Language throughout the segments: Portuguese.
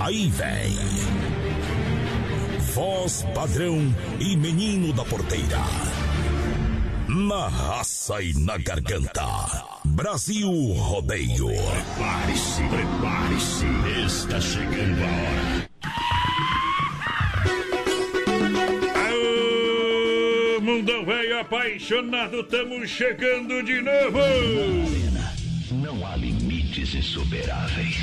Aí vem. Voz padrão e menino da porteira. Na raça e na garganta. Brasil Rodeio. Prepare-se, prepare-se. Está chegando a hora. Mundão velho apaixonado, tamo chegando de novo. Não há limites insuperáveis.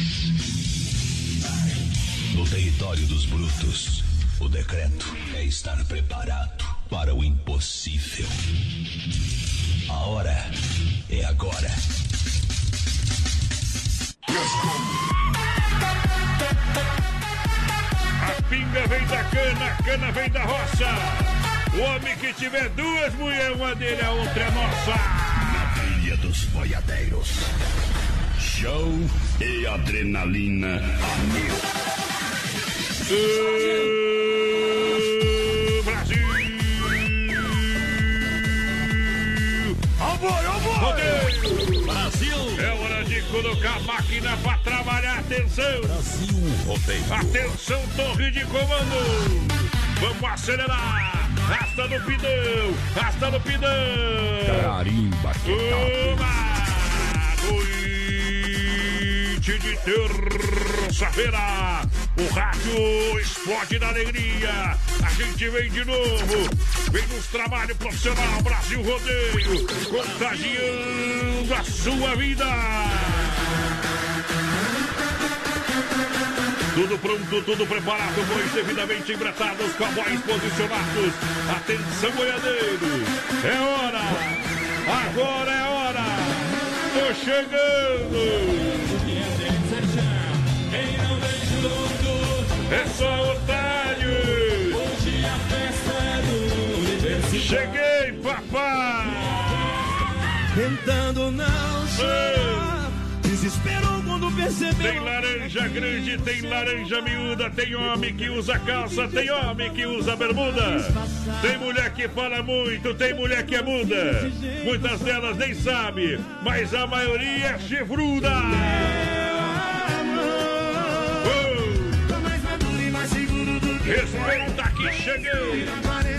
No território dos brutos, o decreto é estar preparado para o impossível. A hora é agora. A pinga vem da cana, a cana vem da roça. O homem que tiver duas mulheres, uma dele, a outra é nossa. Na trilha dos boiadeiros. Show e adrenalina a mil. Brasil! Amor! Rodeio! Brasil! É hora de colocar a máquina pra trabalhar. Atenção! Brasil Rodeio. Atenção, torre de comando! Vamos acelerar! Rasta no pidão! Rasta no pidão! Carimba que. Uma de terça-feira! O rádio explode da alegria! A gente vem de novo! Vem nos trabalho profissional Brasil Rodeio! Contagiando a sua vida! Tudo pronto, tudo preparado, bois devidamente embretados, cowboys posicionados. Atenção, boiadeiros! É hora! Agora é hora! Tô chegando! É só otário! Cheguei, papai! Tentando não chorar. Desesperou quando percebeu. Tem laranja grande, tem laranja miúda, tem homem que usa calça, tem homem que usa bermuda. Tem mulher que fala muito, tem mulher que é muda. Muitas delas nem sabe, mas a maioria é chifruda. Respeita que cheguei.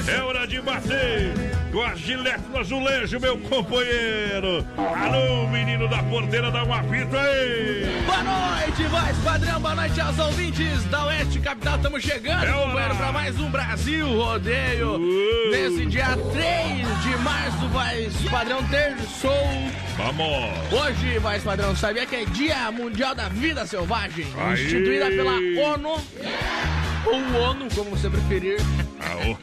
É hora de bater com a gilete no azulejo, meu companheiro. Alô, menino da porteira, dá um apito aí. Boa noite, voz padrão, boa noite aos ouvintes da Oeste Capital. Estamos chegando, É companheiro, para mais um Brasil Rodeio. Uh. Nesse dia 3 de março, voz padrão terçou. Vamos. Hoje, voz padrão, sabia que é Dia Mundial da Vida Selvagem? Aí. Instituída pela ONU. Ou ONU, como você preferir. A, O-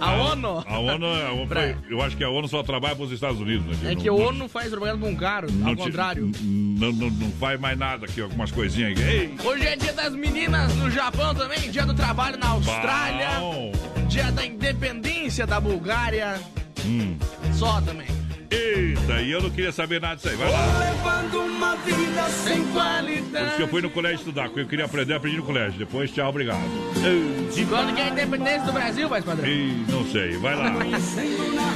A ONU? a ONU, a ONU Pra- eu acho que a ONU só trabalha para os Estados Unidos. Né? É Não- que o não- ONU faz propaganda com não ao te- contrário. Não, não, não faz mais nada aqui, algumas coisinhas aqui. Ei, Hoje é dia das meninas no Japão também, dia do trabalho na Austrália, bom. dia da independência da Bulgária. Hum. Só também. Eita, e eu não queria saber nada disso aí. Vai lá. Levando uma vida sem Por qualidade. que eu fui no colégio estudar, porque eu queria aprender, aprendi no colégio. Depois, tchau, obrigado. E quando que é a independência do Brasil, vai padrão? Ei, não sei, vai lá.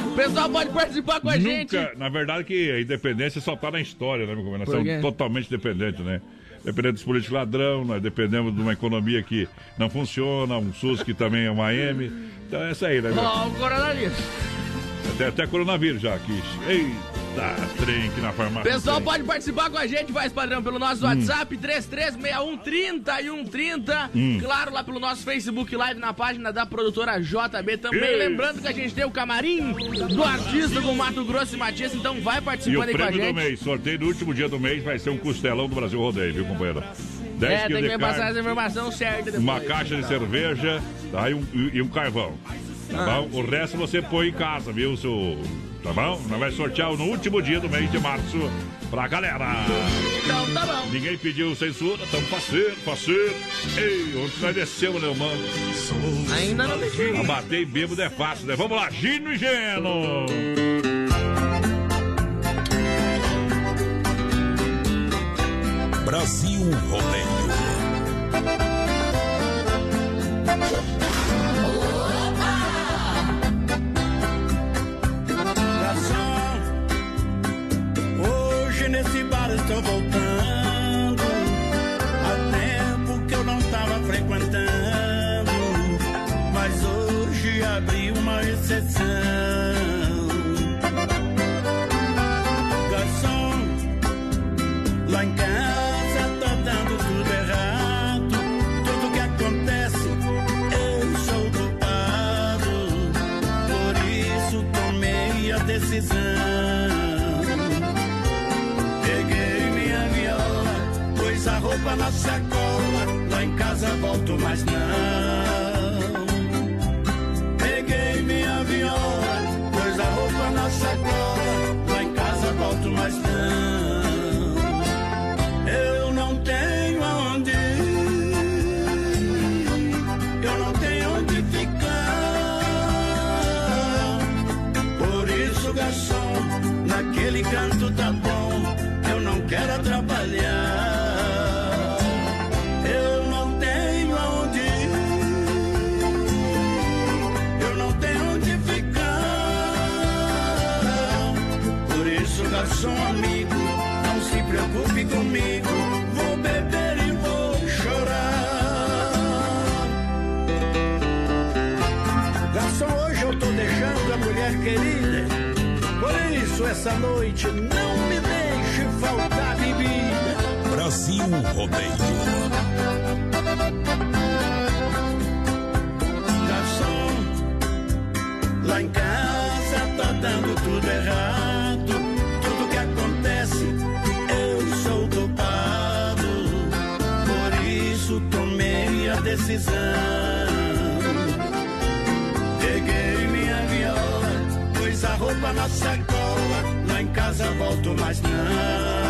O pessoal pode participar com a gente. Nunca, na verdade que a independência só tá na história, né, meu companheiro? Nós Por somos totalmente dependentes, né? Dependendo dos políticos ladrão, nós dependemos de uma economia que não funciona, um SUS que também é uma M. Então é isso aí, né? Ó, o coronavírus. Até, até coronavírus já aqui. Ei, Eita, trem aqui na farmácia. Pessoal, pode participar com a gente, vai padrão, pelo nosso Hum. WhatsApp, 33613130. Hum. Claro, lá pelo nosso Facebook Live, na página da produtora JB também. Lembrando que a gente tem o camarim do artista com Mato Grosso e Matias, então vai E o participando aí com a prêmio do gente. mês, sorteio no último dia do mês, vai ser um costelão do Brasil Rodeio, viu, companheiro? 10 É, tem que me passar essa informação certa depois. uma caixa de cerveja tá, e, um, e um carvão. Tá bom? O resto você põe em casa, viu, seu... Tá bom? Nós vai sortear no último dia do mês de março pra galera. Então tá bom. Ninguém pediu censura, tamo faceiro, faceiro. Ei, ontem nós descemos, né, mano? Ainda não bater e bêbado é fácil, né? Vamos lá, Gino e Geno. Brasil Rodeio. Nesse bar sacola. Lá em casa volto, mas não. Noite não me deixe faltar bebida. Brasil Rodeio. Garçom, lá em casa tá dando tudo errado. Tudo que acontece, eu sou culpado. Por isso tomei a decisão. Peguei minha viola, pus a roupa na sacola. Casa volto, mas não.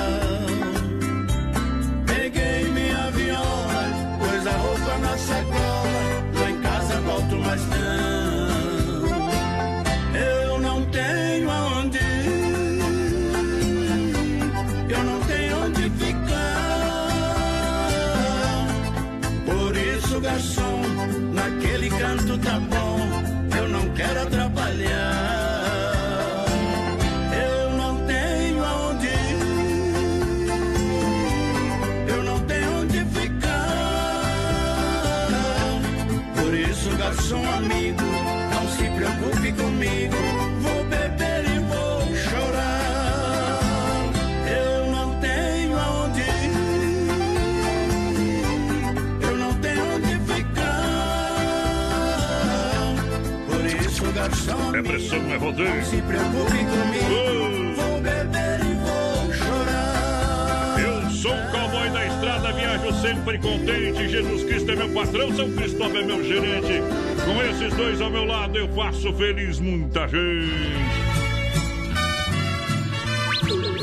Garçom É amigo, pressão, é rodeio. não se preocupe comigo. Vou beber e vou chorar. Eu sou um cowboy da estrada, viajo sempre contente. Jesus Cristo é meu patrão, São Cristóvão é meu gerente. Com esses dois ao meu lado, eu faço feliz muita gente.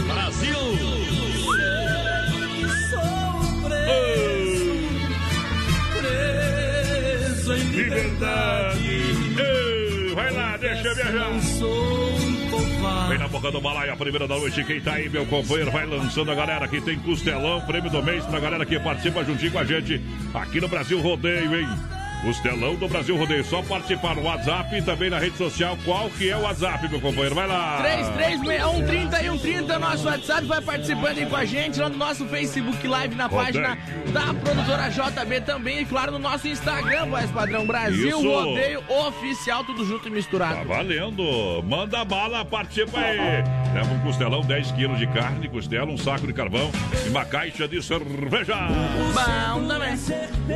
Brasil! Preso em Liberdade. Viajar. covarde. Vem na boca do balaio, a primeira da noite. Quem tá aí, meu companheiro, vai lançando a galera que tem costelão, prêmio do mês pra galera que participa juntinho com a gente aqui no Brasil Rodeio, hein? Costelão do Brasil Rodeio. Só participar no WhatsApp e também na rede social. Qual que é o WhatsApp, meu companheiro? Vai lá. 3361 nosso WhatsApp. Vai participando aí com a gente lá no nosso Facebook Live, na Rodeio. página da produtora JB também. E claro, no nosso Instagram, voz padrão Brasil Isso. Rodeio Oficial, tudo junto e misturado. Tá valendo. Manda bala, participa aí. Leva um costelão, 10 quilos de carne, costela, um saco de carvão e uma caixa de cerveja. Bom também.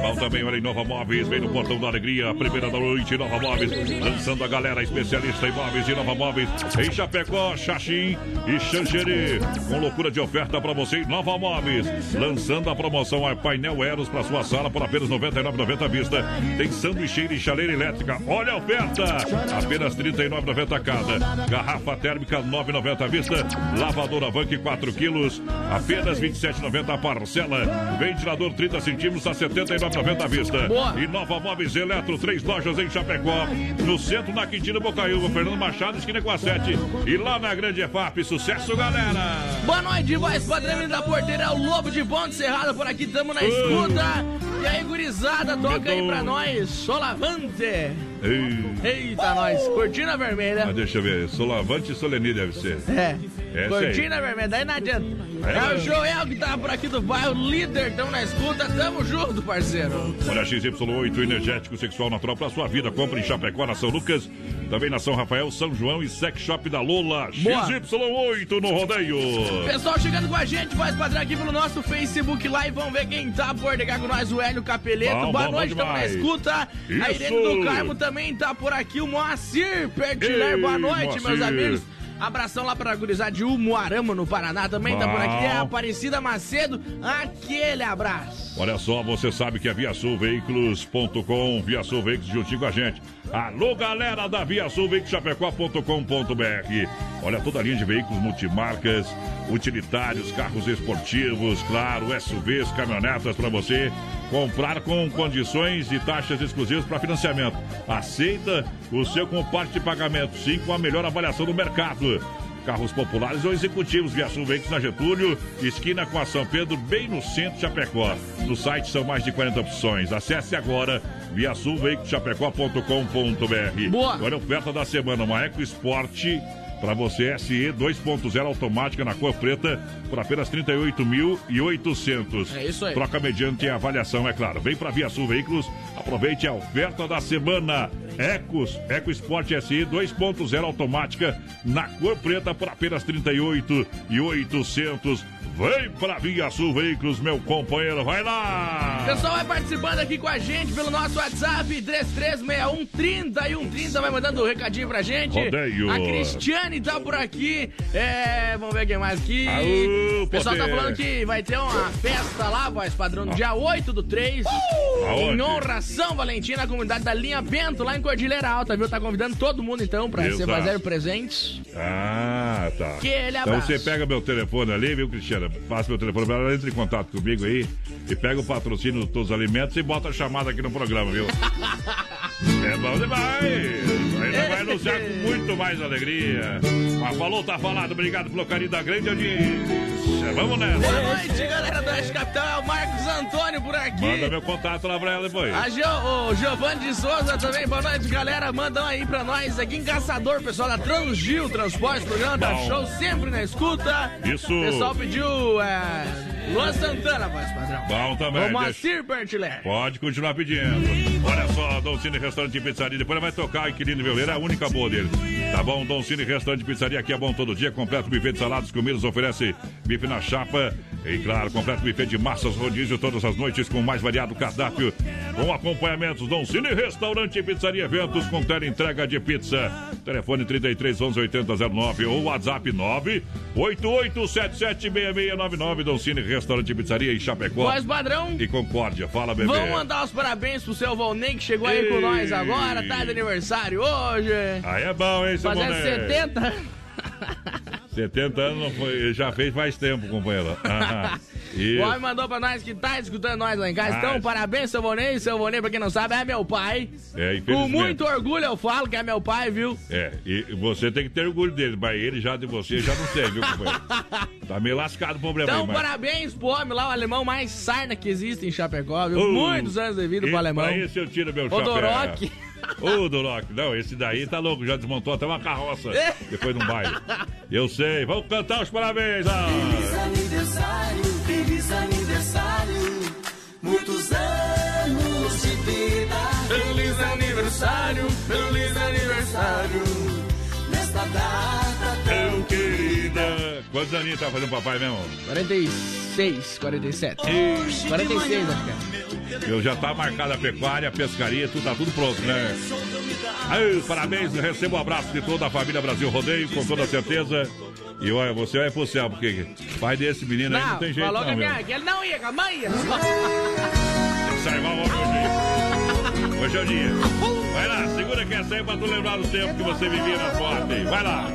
Bom também, olha aí, Nova Móveis, vem no Portão da Alegria, a primeira da noite, Nova Móveis, lançando a galera especialista em móveis de Nova Móveis, em Chapecó, Xaxim e Xanxerê, com loucura de oferta para você em Nova Móveis, lançando a promoção a painel Eros para sua sala por apenas R$ 99,90 à vista, tem sanduicheira e chaleira elétrica, olha a oferta, apenas R$ 39,90 cada, garrafa térmica R$ 9,90 à vista, lavadora Vank 4 quilos, apenas R$ 27,90 a parcela, ventilador 30 centímetros a R$ 79,90 à vista. Boa. E Nova Móveis Eletro, três lojas em Chapecó, no centro, na Quintina Bocaiúva, Fernando Machado, esquina com a 7. E lá na Grande EFAP, sucesso, galera! Boa noite, voz padrão da porteira, é o Lobo de Ponte Cerrado por aqui, tamo na escuta. E aí, gurizada, toca aí pra nós, Solavante. Ei, Eita, nós, cortina ah, vermelha. deixa eu ver, Solavante e Soleni deve ser. É, Essa cortina vermelha, daí não adianta. Aí É vai. o Joel que tá por aqui do bairro, líder, tamo na escuta, tamo junto, parceiro. Olha, XY8, energético sexual natural para sua vida. Compre em Chapecó, na São Lucas, também na São Rafael, São João e Sex Shop da Lola. Boa. XY8 no rodeio. Pessoal chegando com a gente, voz padrão aqui pelo nosso Facebook Live. Vamos ver quem tá por ligar com nós, o Hélio Capeleto. Bom, Boa bom, noite, bom tamo na escuta. A Isso. Irene do Carmo também tá por aqui. O Moacir Pertiler, Ei, boa noite, meus Moacir. amigos. Abração lá pra gurizada de Umuarama, no Paraná, também tá por aqui. É a Bom. Aparecida Macedo, aquele abraço. Olha só, você sabe que é viasulveículos.com, Via Sul Veículos juntinho com a gente. Alô, galera da Via Sul Veículos Chapecó.com.br. Olha toda a linha de veículos multimarcas, utilitários, carros esportivos, claro, SUVs, caminhonetas para você comprar com condições e taxas exclusivas para financiamento. Aceita o seu com parte de pagamento, sim, com a melhor avaliação do mercado. Carros populares ou executivos, Via Sul Veículos na Getúlio, esquina com a São Pedro, bem no centro de Chapecó. No site são mais de 40 opções. Acesse agora viasulveiculoschapecó.com.br. Boa. Olha a oferta da semana, uma EcoSport para você SE 2.0 automática na cor preta por apenas 38.800. É isso aí. Troca mediante a avaliação, é claro. Vem para Via Sul Veículos, aproveite a oferta da semana. Ecos, EcoSport SE 2.0 automática na cor preta por apenas 38.800. Vem para Via Sul Veículos, meu companheiro, vai lá! Pessoal, vai participando aqui com a gente pelo nosso WhatsApp 3361 30 Vai mandando um recadinho pra gente. Rodeio. A Cristiane tá por aqui. É, vamos ver quem mais aqui. Aô, o pessoal tá poder. falando que vai ter uma festa lá, voz padrão, no dia 8 do 3. Aonde? Em honra São Valentim, na comunidade da Linha Bento, lá em Cordilheira Alta, viu? Tá convidando todo mundo então pra Exato. fazer presentes. Ah, tá. Aquele Então você pega meu telefone ali, viu, Cristiana? Passa meu telefone pra ela, entra em contato comigo aí e pega o patrocínio de todos os alimentos e bota a chamada aqui no programa, viu? é bom demais! Nós vai anunciar com muito mais alegria. Mas falou, tá falado. Obrigado pelo carinho da grande audiência. Vamos Boa nessa. noite, galera do Oeste Capital. É o Marcos Antônio por aqui. Manda meu contato lá pra ela depois. A Gio, o Giovanni de Souza também, boa noite, galera. Mandam aí pra nós aqui em Caçador, pessoal da Transgil Transporte, programa da Bom. show, sempre na escuta. Isso. O pessoal pediu é, Luan Santana, voz padrão. Bom também. O deixa- Moacir Bertiler. Pode continuar pedindo. Olha só, Dom Cine Restaurante e Pizzaria. Depois vai tocar Inquilino Violeira, é a única boa dele. Tá bom? Dom Cine Restaurante e Pizzaria aqui é bom todo dia. Completo buffet de saladas, comidas, oferece bife na chapa. E claro, completo buffet de massas, rodízio todas as noites com o mais variado cardápio. Com acompanhamentos, Dom Cine Restaurante e Pizzaria Eventos com tele entrega de pizza. Telefone 33 11 8009 ou WhatsApp 988776699. Dom Cine Restaurante e Pizzaria em Chapecó. Voz padrão. E Concórdia, fala bebê. Vamos mandar os parabéns pro seu Volney que chegou aí com Ei. nós agora, tá de aniversário hoje. Aí é bom, hein, seu Fazendo moleque? 70. 70 anos não foi, já fez faz tempo, companheiro. Ah, O homem mandou pra nós que tá escutando nós lá em casa. Então, parabéns, seu Vonei. Seu Vonei, pra quem não sabe, é meu pai. É, Com muito orgulho eu falo que é meu pai, viu? É, e você tem que ter orgulho dele, mas ele já de você já não sei, viu, companheiro? Tá meio lascado o problema Então, aí, mas... parabéns pro homem lá, o alemão mais sarna que existe em Chapecó, viu? Muitos anos de vida pro alemão. Pra esse eu tiro meu chapéu. Ô, Doroc, não, esse daí tá louco, já desmontou até uma carroça depois de um baile. Eu sei, vamos cantar os parabéns. Ah. Feliz aniversário, feliz aniversário, muitos anos de vida. Feliz aniversário, feliz aniversário. Nesta data. Quantos aninhos tá fazendo papai mesmo? 46, 47. 46, acho que é. Eu já tá marcada a pecuária, a pescaria, tudo, tá tudo pronto, né? Aí, parabéns, recebo um abraço de toda a família Brasil Rodeio, com toda certeza. E olha, você vai pro céu, porque pai desse menino aí não Não, tem jeito falou não, que, meu. minha, que ele não ia, que a mãe ia. Sai mal hoje. Hoje é o dia. Vai lá, segura que essa aí pra tu lembrar do tempo que você vivia na porta aí. Vai lá.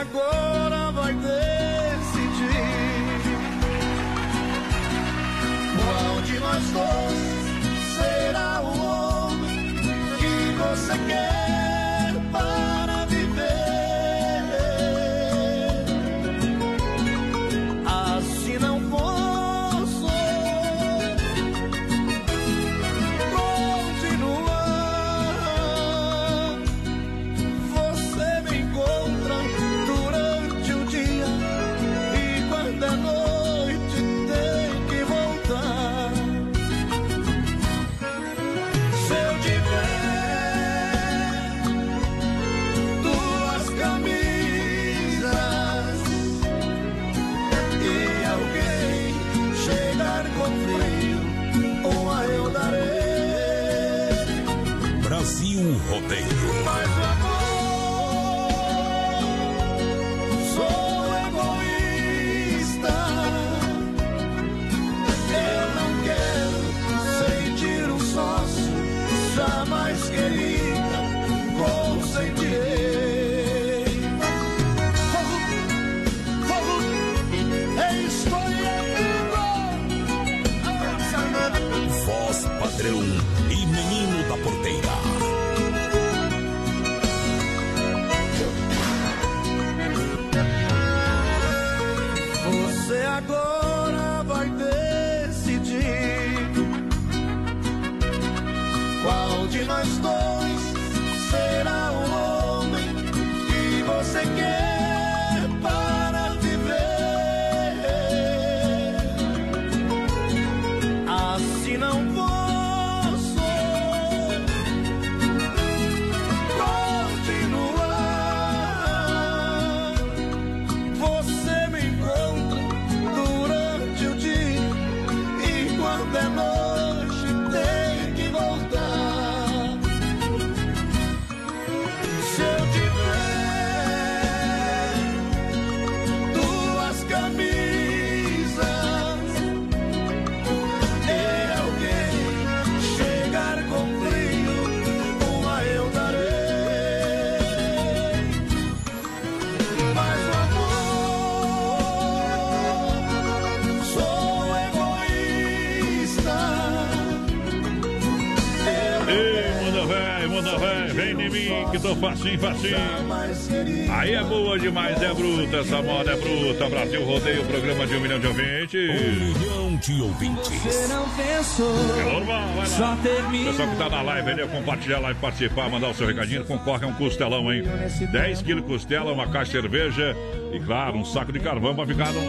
Agora vai decidir. Qual de nós dois será o homem que você quer facinho. Aí é boa demais, é bruta, essa moda é bruta. Brasil Rodeio, programa de um milhão de Um ouvintes. milhão de ouvintes. não pensou, É normal, vai lá. termina. Pessoal que tá na live aí, compartilhar a live, participar, mandar o seu recadinho, concorre a um costelão, hein? 10 quilos de costela, uma caixa de cerveja e, claro, um saco de carvão pra ficar no,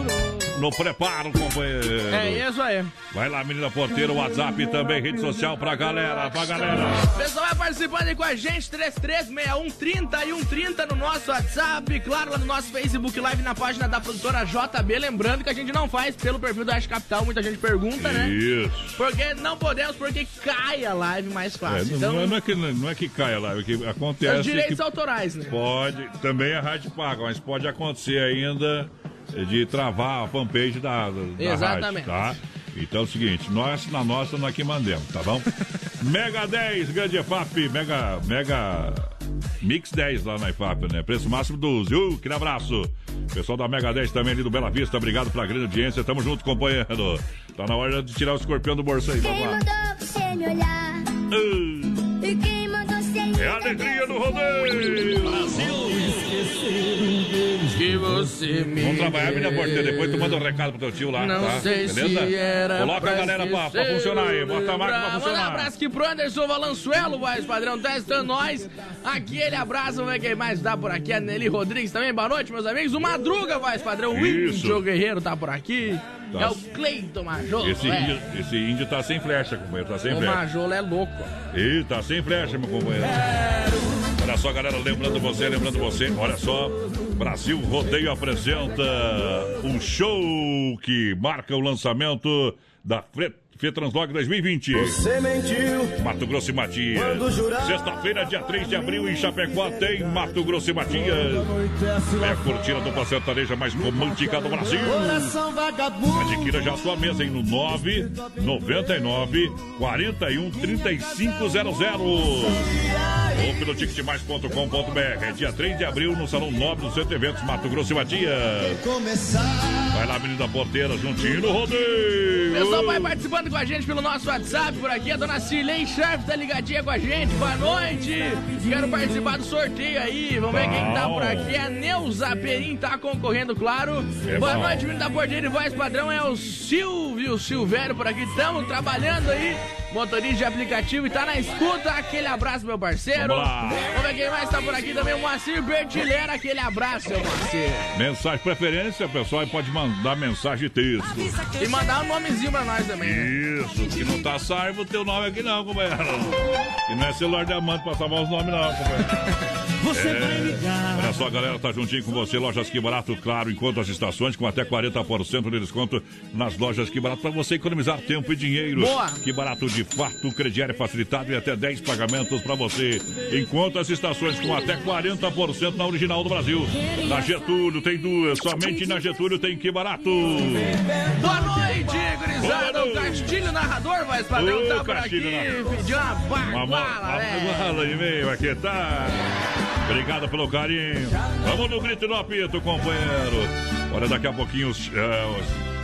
no preparo, companheiro. É isso aí. Vai lá, menina porteira, WhatsApp e também rede social pra galera, pra galera. Pessoal vai participando aí com a gente, 336130 e 130 no nosso WhatsApp, claro, lá no nosso Facebook Live na página da produtora JB. Lembrando que a gente não faz pelo perfil da Arte Capital, muita gente pergunta, né? Isso. Porque não podemos, porque cai a live mais É, fácil. não, então, não é que, não é que caia lá, é que acontece direitos que autorais, né? pode, também a rádio paga, mas pode acontecer ainda de travar a fanpage da, da, Exatamente. rádio, tá? Então é o seguinte, nós na nossa nós que mandemos, tá bom? Mega 10, grande EFAP, Mega, Mega Mix 10 lá na IFAP, né? Preço máximo 12. Uh, que abraço. Pessoal da Mega 10 também ali do Bela Vista, obrigado pela grande audiência. Tamo junto, companheiro. Tá na hora de tirar o escorpião do bolso aí, Quem mandou você me olhar? Uh, E quem mandou você é a alegria do rodeio. Vamos trabalhar, menina. Porteira. Depois tu manda um recado pro teu tio lá, Não tá? sei Beleza? se era Coloca a galera pra, pra funcionar aí. Bota a máquina pra Manda um funcionar. abraço aqui pro Anderson Valenzuelo, voz padrão, testando nós. Aquele abraço, vamos ver quem mais tá por aqui. A Nelly Rodrigues também, boa noite, meus amigos. O Madruga, voz padrão. O. Índio Guerreiro tá por aqui. Tá. É o Cleiton Majolo. Esse é. esse índio tá sem flecha, companheiro. Tá sem O flecha. Majolo é louco. Ih, tá sem flecha, meu companheiro. Olha só, galera, lembrando você, lembrando você, olha só, Brasil Rodeio apresenta um show que marca o lançamento da Fre FETranslog 2020. Você mentiu Mato Grosso e Matias. Sexta-feira, dia 3 de abril, em Chapecó, tem Mato Grosso e Matias. É a cortina do sertaneja mais romântica do Brasil. Coração vagabundo. Adquira já sua mesa aí no 999 41 3500 ou pelo ticketmais.com.br. É dia 3 de abril no Salão Nobre do Centro Eventos Mato Grosso e Matias. Começar. Vai lá, Avenida Porteira, juntinho no rodeio. Pessoal, vai participando com a gente pelo nosso WhatsApp por aqui. A dona Cirlei Scherf tá ligadinha com a gente. Boa noite. Quero participar do sorteio aí. Vamos ver quem tá por aqui. A Neuza Perim tá concorrendo, claro. É Boa bom. noite, menino da Porteira e voz padrão. É o Silvio Silvério por aqui. Estamos trabalhando aí. Motorista de aplicativo e tá na escuta. Aquele abraço, meu parceiro. Vamos lá. Vamos ver quem mais tá por aqui também. O Moacir Bertilera. Aquele abraço, meu Moacir. Mensagem preferência, pessoal, e pode mandar mensagem de texto. E mandar um nomezinho pra nós também. Isso, que não tá salvo o teu nome aqui não, companheiro. E não é celular de amante pra salvar os nomes não, companheiro. Você É. vai ligar. Olha só, galera, tá juntinho com você. Lojas Que Barato, claro, enquanto as estações, com até 40% de desconto nas lojas Que Barato, para você economizar tempo e dinheiro. Boa. Que Barato, de fato, o crediário é facilitado e até 10 pagamentos para você. Enquanto as estações, com até 40% na original do Brasil. Na Getúlio tem duas, somente na Getúlio tem Que Barato. Boa noite, gurizada. O. Castilho Narrador, padrão, Ô, tá por Castilho aqui. Narrador. Pediu uma Uma baguala, uma né? bala e meio aqui, tá? Obrigado pelo carinho. Vamos no grito no apito, companheiro. Olha, daqui a pouquinho os, é,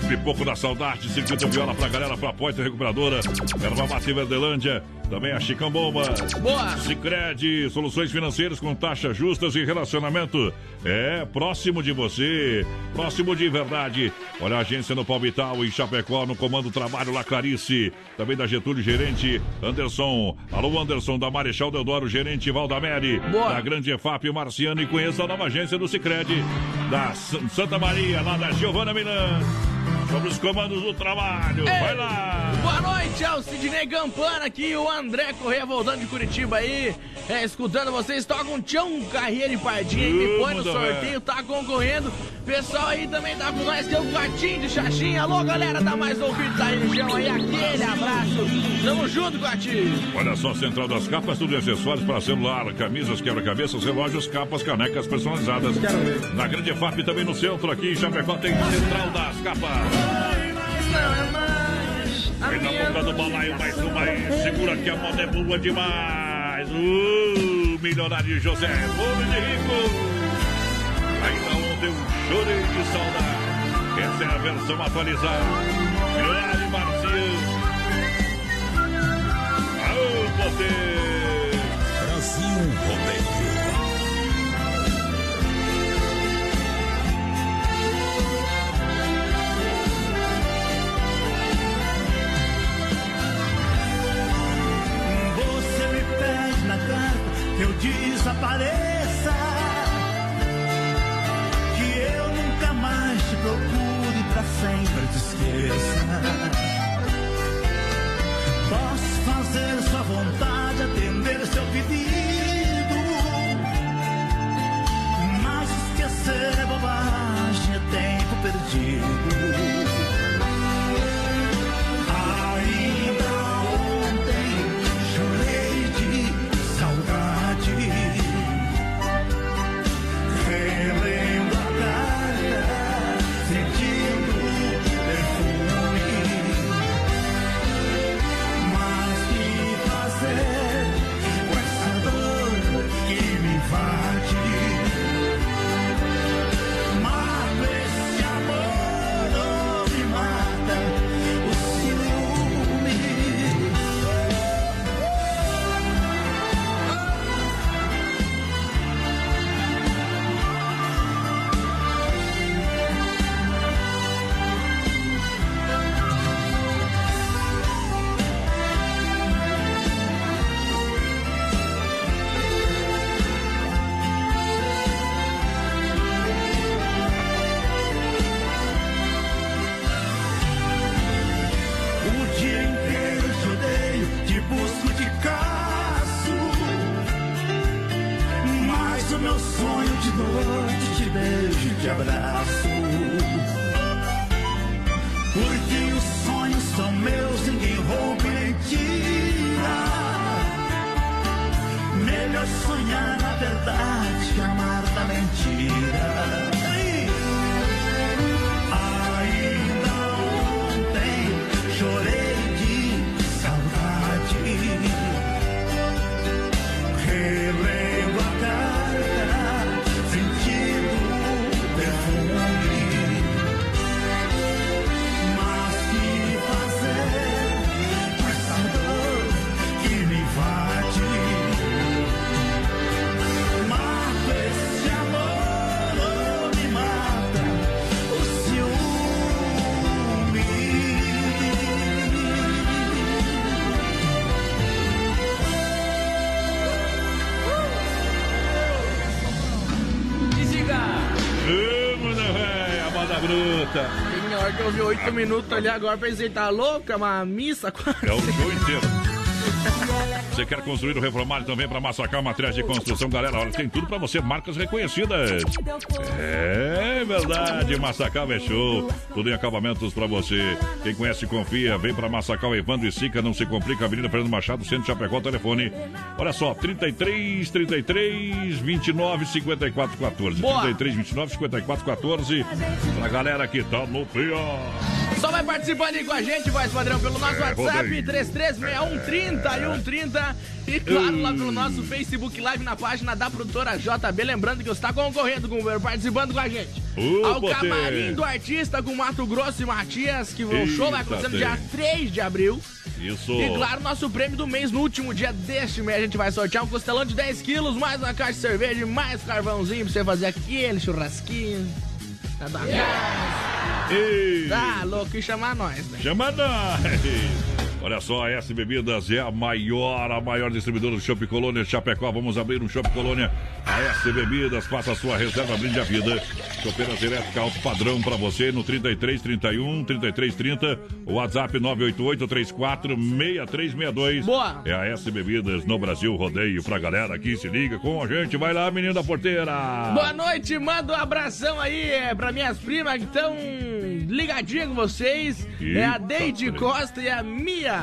os pipoco da saudade, circuito viola pra galera, pra Poita Recuperadora, Erva Mate Verdelândia, também a Chicão Bomba. Boa. Sicredi, soluções financeiras com taxas justas e relacionamento é próximo de você, próximo de verdade. Olha a agência no Palmital em Chapecó, no comando trabalho lá Clarice, também da Getúlio, gerente Anderson. Alô Anderson da Marechal Deodoro, gerente Valdamere, Boa. da Grande EFAP Marciano e conheça a nova agência do Sicredi da Santa Maria, lá da Giovana Milan. Sobre os comandos do trabalho. Vai lá. Boa noite ao Sidney Campana aqui, o André Corrêa voltando de Curitiba aí, é, escutando vocês, toca um tchão carreira e pardinha aí, me põe no sorteio, tá concorrendo. Pessoal aí também tá com nós, é o Gatinho de Xaxim. Alô, galera, tá mais ouvido da região aí, aquele abraço. Tamo junto, Gatinho. Olha só, Central das Capas, tudo em acessórios para celular, camisas, quebra-cabeças, relógios, capas, canecas personalizadas. Na Grande FAP também no centro, aqui em Chapecó tem Central das Capas. Não mais a Quem tá minha comprando balaio, mais uma aí, segura que a moda é boa demais. Uh, milionário José, pobre de rico. Ainda ontem eu chorei de saudade. Essa é a versão atualizada. Milionário Marciano. Aô, poder. Brasil Rodeio. Desapareça. Que eu nunca mais te procure pra sempre te esqueça. Posso fazer sua vontade, atender seu pedido. Mas esquecer é bobagem, Vi oito minutos ali agora, pensei, tá louca? Uma missa quase. É o show inteiro. Você quer construir ou reformar também para Massacal Materiais de Construção? Galera, olha, tem tudo para você, marcas reconhecidas. É verdade, Massacal é show. Tudo em acabamentos para você. Quem conhece, confia. Vem para Massacal, Evandro e Sica, não se complica. Avenida Fernando Machado, Centro Chapecó, telefone. Olha só, 33, 33, 29, 54, 14. Boa. 33, 29, 54, 14. Pra galera que tá no pior. Só vai participando aí com a gente, voz padrão, pelo nosso É, WhatsApp, rodeio. 336130 e 130. E claro, lá pelo nosso Facebook Live na página da produtora JB. Lembrando que você está concorrendo com o participando com a gente. Ô, Ao camarim do artista com Mato Grosso e Matias, que o show vai acontecer no dia 3 de abril. Isso. E claro, nosso prêmio do mês, no último dia deste mês, a gente vai sortear um costelão de 10 quilos, mais uma caixa de cerveja, mais carvãozinho pra você fazer aquele churrasquinho. Tá da Ei. Tá louco e chamar nós, né? Chama nós! Olha só, a S Bebidas é a maior, a maior distribuidora do Shop Colônia Chapecó. Vamos abrir um Shop Colônia. A S Bebidas, faça a sua reserva, brinde a vida. Chopeiras elétrica alto padrão para você no 33 31 33 30. WhatsApp 988 34 6362. Boa. É a S Bebidas no Brasil Rodeio pra galera aqui. Se liga com a gente. Vai lá, menino da porteira. Boa noite, manda um abração aí é, pra minhas primas que estão ligadinhas com vocês. Eita, é a Deide peraí. Costa e a Mia.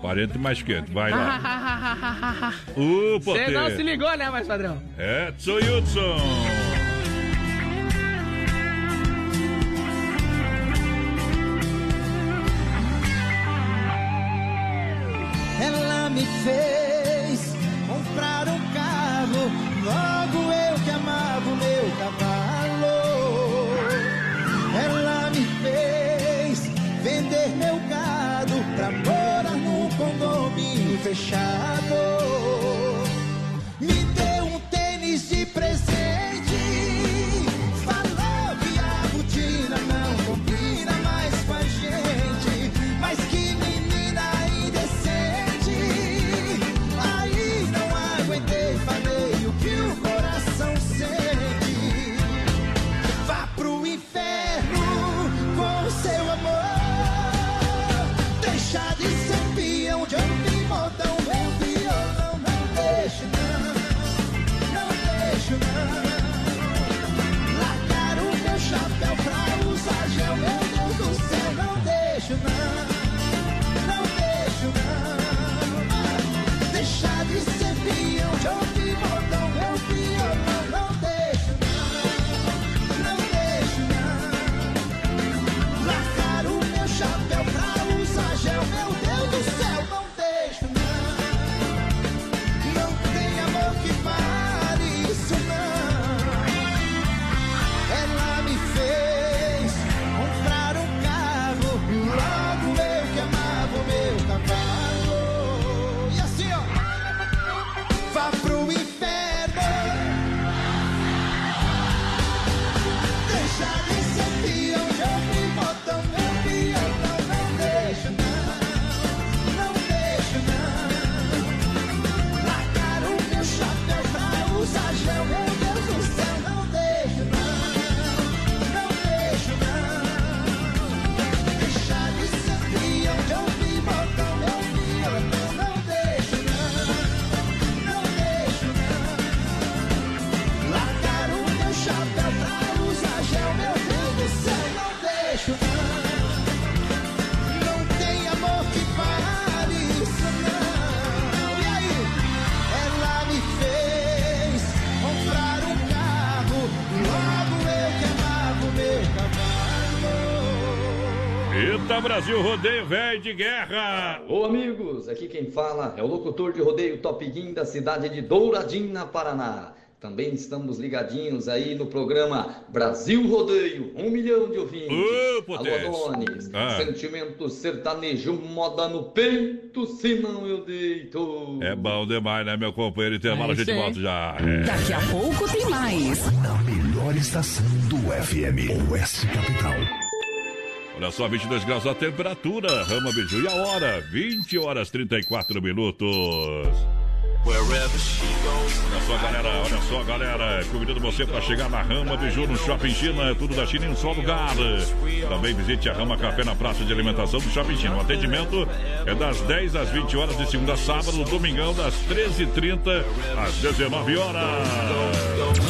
Parente mais quente, vai lá. Você não se ligou, né, mais padrão? Edson Hudson. Ela me fez Brasil, rodeio velho de guerra. Ô amigos, aqui quem fala é o locutor de rodeio Top Guim da cidade de Douradina, Paraná. Também estamos ligadinhos aí no programa Brasil Rodeio, um milhão de ouvintes. Ô, Alô. Adonis, Ah. sentimento sertanejo, moda no peito, senão eu deito. É bom demais, né, meu companheiro? Intervalo, a gente volta já. É. Daqui a pouco tem mais. Na melhor estação do FM, Oeste Capital. Olha só, 22 graus a temperatura. Rama Biju e a hora, 20 horas 34 minutos. Olha só, galera, olha só, galera. Convidando você para chegar na Rama Biju no Shopping China. Tudo da China em um só lugar. Também visite a Rama Café na praça de alimentação do Shopping China. O atendimento é das 10 às 20 horas de segunda a sábado, domingão das 13h30 às 19 horas.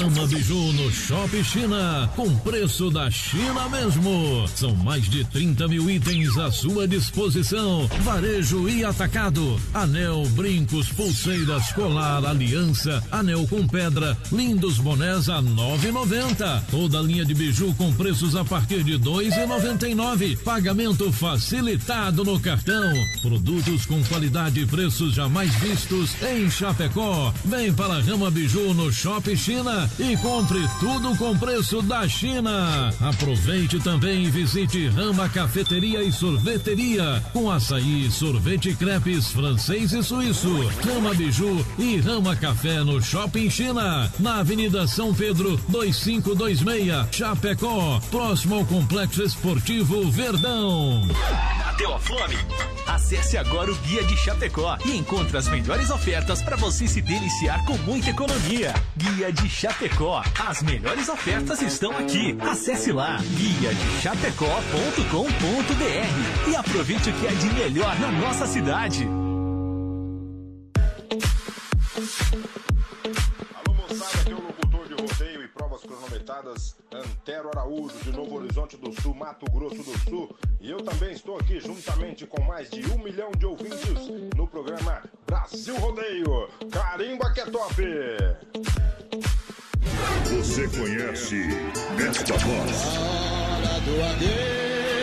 Ama Biju no Shopping China, com preço da China mesmo. São mais de 30 mil itens à sua disposição. Varejo e atacado. Anel, brincos, pulseiras, colar, aliança, anel com pedra, lindos bonés a 9,90. Toda linha de biju com preços a partir de 2,99. Pagamento facilitado no cartão. Produtos com qualidade e preços jamais vistos em Chapecó. Vem para a Rama Biju no Shopping China e compre tudo com preço da China. Aproveite também e visite Rama Cafeteria e Sorveteria com açaí, sorvete crepes francês e suíço. Rama Biju e Rama Café no Shopping China, na Avenida São Pedro 2526, Chapecó, próximo ao Complexo Esportivo Verdão. Bateu a fome? Acesse agora o Guia de Chapecó e encontre as melhores ofertas para você se deliciar com muita economia. Guia de Chapecó. As melhores ofertas estão aqui. Acesse lá guia de chapecó.com.br e aproveite o que é de melhor na nossa cidade. Alô moçada, aqui é o locutor de rodeio e provas cronometradas Antero Araújo, de Novo Horizonte do Sul, Mato Grosso do Sul. E eu também estou aqui juntamente com mais de um milhão de ouvintes no programa Brasil Rodeio. Carimba que é top! Você conhece esta voz?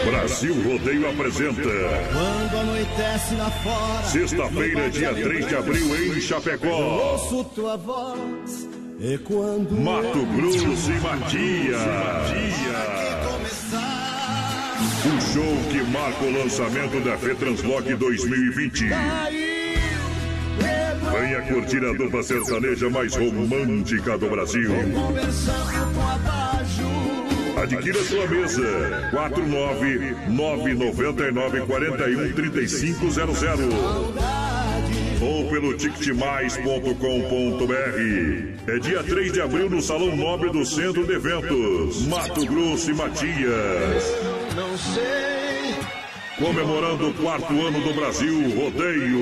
Brasil Rodeio apresenta Quando anoitece lá fora. Sexta-feira, dia 3 de abril, em Chapecó. ouço tua voz. E quando Mato Grosso e Matias. Um show que marca o lançamento da FETranslock 2020. Venha curtir a dupla sertaneja mais romântica do Brasil. Adquira sua mesa. 49999413500 ou pelo ticketmais.com.br. É dia 3 de abril no Salão Nobre do Centro de Eventos, Mato Grosso e Matias. Não sei Comemorando o quarto ano do Brasil Rodeio.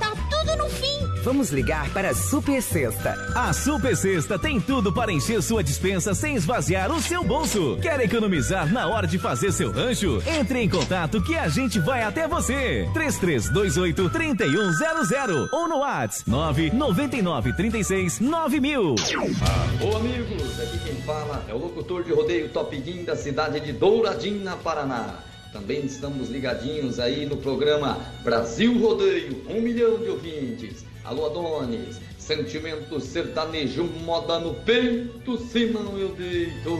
tá tudo no fim. Vamos ligar para a Super Sexta. A Super Sexta tem tudo para encher sua dispensa sem esvaziar o seu bolso. Quer economizar na hora de fazer seu rancho? Entre em contato que a gente vai até você. 3328 3100 ou no WhatsApp 999 36 9000. Ô amigos, aqui quem fala é o locutor de rodeio Top Guim da cidade de Douradina, Paraná. Também estamos ligadinhos aí no programa Brasil Rodeio, um milhão de ouvintes. Alô Adonis, sentimento sertanejo, moda no peito, senão eu deito.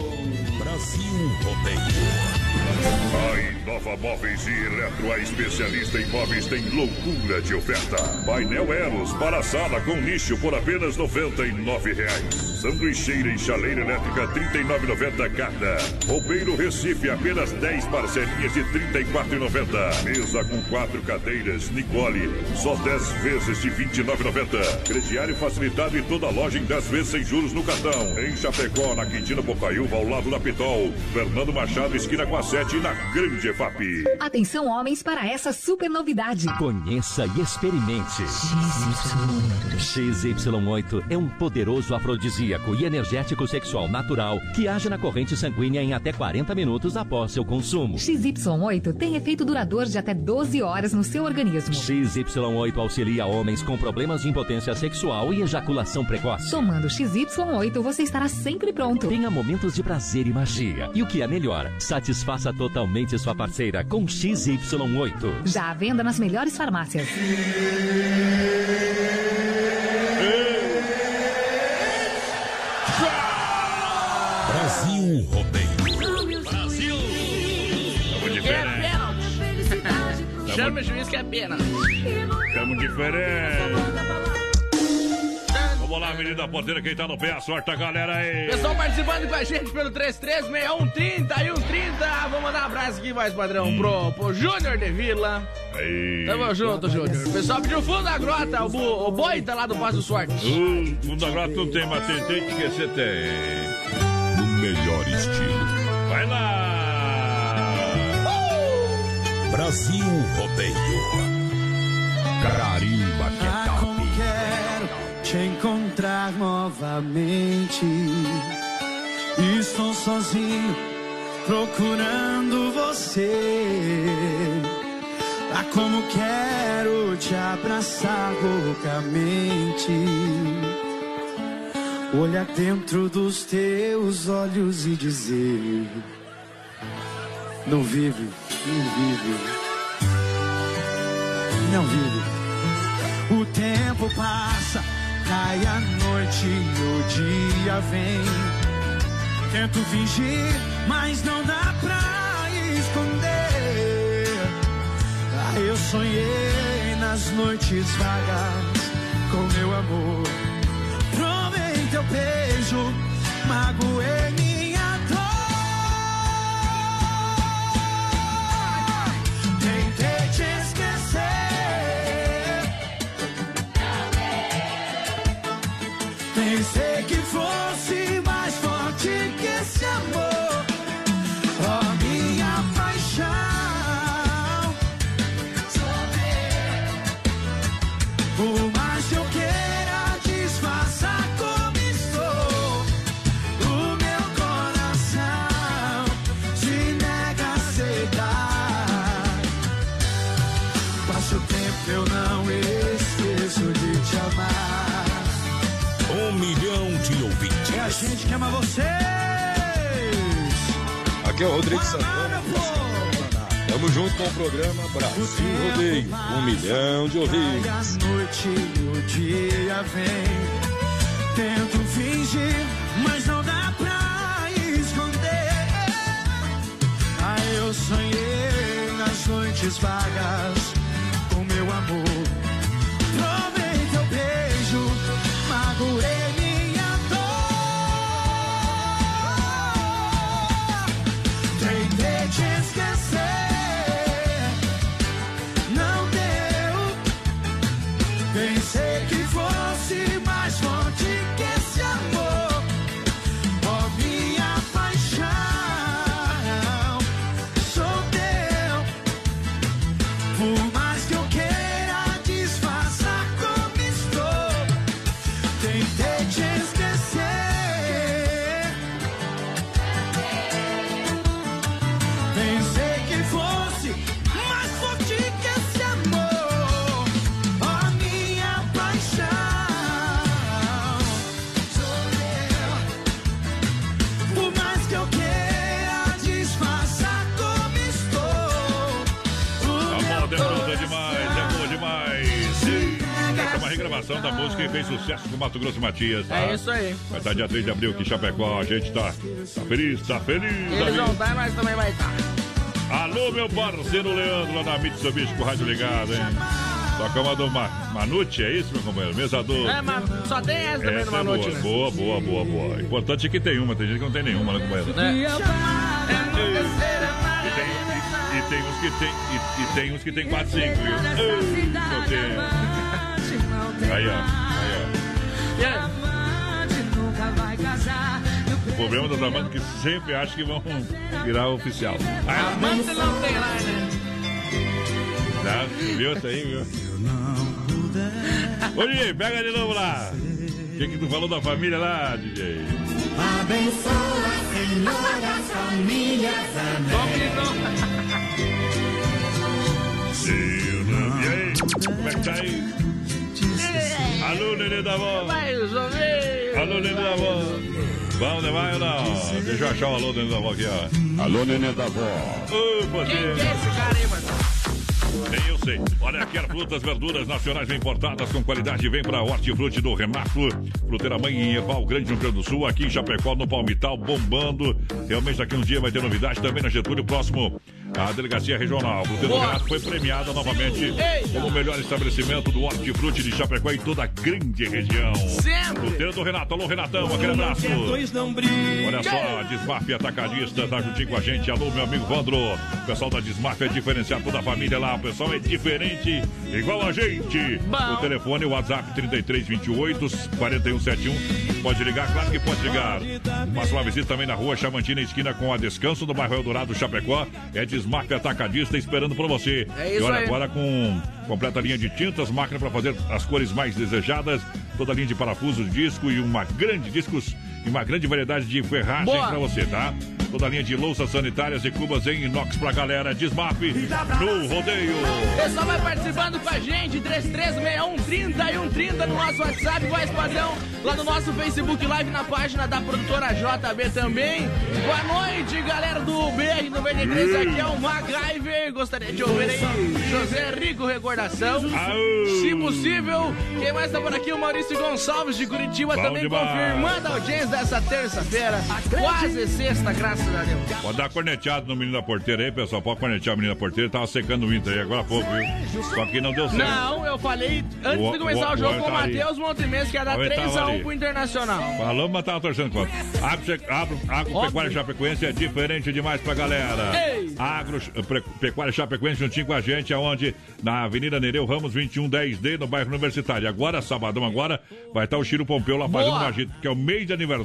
Brasil Rodeio. A Inova Móveis e Eletro, a especialista em móveis, tem loucura de oferta. Painel Eros para sala com nicho por apenas 99 reais. Sanduicheira e chaleira elétrica R$ 39,90 cada. Roupeiro Recife, apenas 10 parcelinhas de R$ 34,90. Mesa com quatro cadeiras, Nicole, só 10 vezes de R$ 29,90. Crediário facilitado e toda loja em 10 vezes sem juros no cartão. Em Chapecó, na Quintina Bocaiúva, ao lado da Pitol. Fernando Machado, esquina com a 7 na Grande EFAP. Atenção, homens, para essa super novidade. Conheça e experimente. XY8 é um poderoso afrodisíaco e energético sexual natural que age na corrente sanguínea em até 40 minutos após seu consumo. XY8 tem efeito duradouro de até 12 horas no seu organismo. XY8 auxilia homens com problemas de impotência sexual e ejaculação precoce. Tomando XY8, você estará sempre pronto. Tenha momentos de prazer e magia. E o que é melhor, satisfaça totalmente sua parceira com XY8. Já à venda nas melhores farmácias. Brasil Rodeio. Brasil! Tamo diferente. Chama o juiz que é pena. Tamo diferente. Vamos lá, menino da porteira, quem tá no pé, a sorte a galera aí. Pessoal participando com a gente pelo 336130 e 130. Vou mandar um abraço aqui, mais padrão, pro, pro Júnior de Vila. Aí. Tamo junto, Júnior. O pessoal pediu fundo da grota, o, o boi tá lá do Passo Sorte. Uh, mundo da grota não tem, mas tentei te esquecer, tem. No melhor estilo. Vai lá! Brasil Rodeio. Carimba que quero te encontrar novamente. Estou sozinho procurando você. Ah, como quero te abraçar loucamente. Olhar dentro dos teus olhos e dizer: Não vive, não vive não vive. O tempo passa, cai a noite e o dia vem. Tento fingir, mas não dá pra esconder. Ah, eu sonhei nas noites vagas com meu amor. Provei teu beijo, magoei minha Aqui é o Rodrigo Santana. Tamo junto com o programa Brasil Rodeio. Um milhão de ouvintes. a noite o dia vem. Tento fingir, mas não dá pra esconder. Ah, eu sonhei nas noites vagas com meu amor. Fez sucesso com Mato Grosso e Matias. tá? É isso aí. Vai estar dia 3 de abril aqui em Chapecó. A gente tá, tá feliz, tá feliz. Eles amigo. vão estar, nós também vai estar. Alô, meu parceiro Leandro, lá da Mitsubishi com o rádio ligado, hein? Toca uma do Ma Manute, é isso, meu companheiro? Mesador. É, mas só tem essa também Essa numa é noite, boa, né? boa, boa, boa, boa. Importante é que tem uma, tem gente que não tem nenhuma, né, companheiro? É. E tem, e, e tem uns que tem, e, e tem uns que tem 4, 5, viu? Meu Deus. Aí, ó? O problema dos amantes é que sempre acham que vão virar oficial. Ah, Amante não tem lá, né? Tá, viu isso aí, viu? Ô, DJ, pega de novo lá. O que, que tu falou da família lá, DJ? Abençoa, Senhor, as famílias. E aí, como é que tá aí? Alô, nenê da voz. Vai chover. Alô, nenê da voz. Vamos, vai ou não? Deixa eu achar o alô, nenê da voz aqui, ó. Alô, nenê da vó. Ô, Quem você. que é esse cara aí, mano? Nem eu sei. Olha, quer frutas, verduras nacionais bem importadas com qualidade, vem pra Hortifruti do Renato. Fruteira Mãe em Erval Grande, no Rio Grande do Sul, aqui em Chapecó, no Palmital, bombando. Realmente daqui uns dias vai ter novidade também na Getúlio, próximo à Delegacia Regional. Fruteira do. Renato foi premiada novamente como o melhor estabelecimento do Hortifruti de Chapecó e toda a grande região. Sempre. Fruteira do Renato, alô Renatão, aquele abraço. Olha só, Desmaf Atacadista tá juntinho com a gente. Alô, meu amigo Vandro. O pessoal da Desmaf é diferenciado, toda a família lá. O pessoal é diferente, igual a gente. Bom. O telefone, o WhatsApp 3328 4171. Pode ligar, claro que pode ligar. Faça uma visita também na rua Chamantina, esquina com a Descanso do bairro Eldorado, Chapecó. É Desmaf Atacadista esperando por você. É isso e olha, aí. agora com completa linha de tintas, máquina para fazer as cores mais desejadas, toda linha de parafusos, disco e uma grande discos e uma grande variedade de ferragem Boa. para você, tá? Toda linha de louças sanitárias e cubas em inox pra galera. Desmaf no rodeio. Pessoal vai participando com a gente, 336130 e 130 no nosso WhatsApp, voz padrão, lá no nosso Facebook Live, na página da produtora JB também. Boa noite, galera do BR93, aqui é o MacGyver, gostaria de ouvir aí José Rico Recordação. Se possível, quem mais tá por aqui? O Maurício Gonçalves de Curitiba, Bom também demais. confirmando a audiência dessa terça-feira, quase sexta, graças a Deus. Pode dar corneteado no menino da porteira aí, pessoal. Pode cornetear o menino da porteira. Tava secando o Inter aí agora há pouco, viu? Só que não deu certo. Não, eu falei antes O- de começar o, o- jogo o com o tá. Matheus Montemês, que ia dar O tava 3x1 ali. pro Internacional. Falou, mas tava torcendo contra. Agro, agro, agropecuária Chapecoense é diferente demais pra galera. Ei. Agro Pre- Pecuária Chapecoense juntinho com a gente, aonde? Na Avenida Nereu Ramos 2110D, no bairro Universitário. Agora, sabadão agora, vai estar o Chiro Pompeu lá fazendo Boa. uma agito, que é o mês de aniversário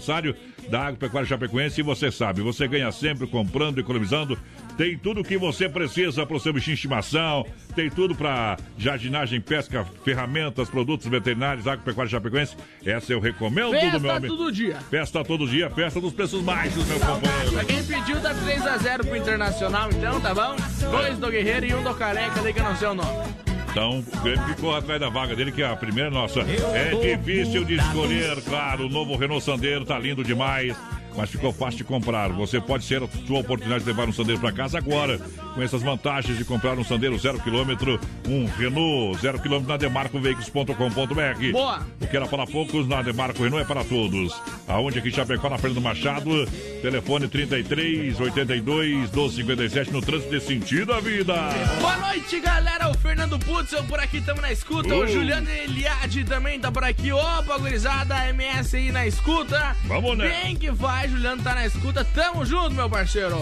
da Agropecuária Chapecoense. E você sabe, você ganha sempre comprando, economizando. Tem tudo o que você precisa para o seu bichinho de estimação. Tem tudo para jardinagem, pesca, ferramentas, produtos veterinários, Agropecuária Chapecoense. Essa eu recomendo, do meu Festa amigo. todo dia. Festa todo dia, festa dos preços baixos, meu companheiro. Pra quem pediu, tá 3x0 pro Internacional, então, tá bom? Dois do Guerreiro e um do Careca, ali que eu não sei o nome. Então, o Grêmio ficou atrás da vaga dele, que é a primeira nossa. É difícil de escolher, claro. O novo Renault Sandero tá lindo demais. Mas ficou fácil de comprar. Você pode ser a sua oportunidade de levar um Sandero para casa agora. Com essas vantagens de comprar um Sandero zero quilômetro, um Renault zero quilômetro na demarcoveículos.com.br. Boa. O que era para poucos, na Demarco Renault é para todos. Aonde aqui em Chapecó, na Fernando Machado, telefone 33 82 12 57 no trânsito de sentido à vida. Boa noite, galera. O Fernando Putzel por aqui, tamo na escuta. O Uh. Juliano Eliade também tá por aqui. Opa, gurizada, MS aí na escuta. Vamos, né? Bem que vai, Juliano tá na escuta. Tamo junto, meu parceiro.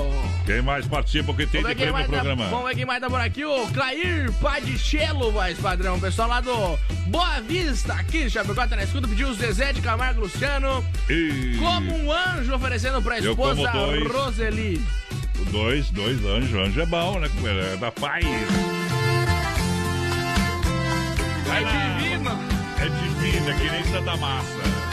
Quem mais participa, que tem Vamos de prêmio no tá, programa? vamos ver quem mais tá por aqui. O Clair Padichello, voz padrão. Pessoal lá do Boa Vista, aqui, Chapecó, tá na escuta. Pediu o Zezé de Camargo Luciano. E... Como um anjo oferecendo pra esposa. Roseli. Dois, dois anjos. Anjo é bom, né? É da paz. É lá. divino. É divino, é que nem Santa Massa.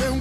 um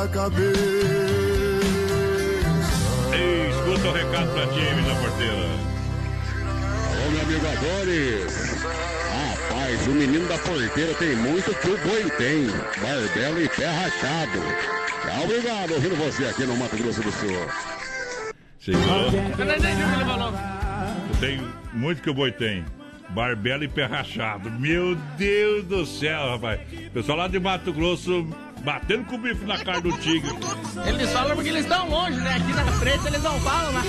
Da cabeça. Ei, escuta o recado pra ti, menina porteira. Ô, meu amigo Adores. Rapaz, o menino da porteira tem muito que o boi tem. Barbelo e pé rachado. Tá, obrigado, ouvindo você aqui no Mato Grosso do Sul. Chegou. Tem muito que o boi tem. Barbela e pé rachado. Meu Deus do céu, rapaz. Pessoal lá de Mato Grosso batendo com o bife na cara do tigre. Eles falam porque eles estão longe, né? Aqui na frente eles não falam, né?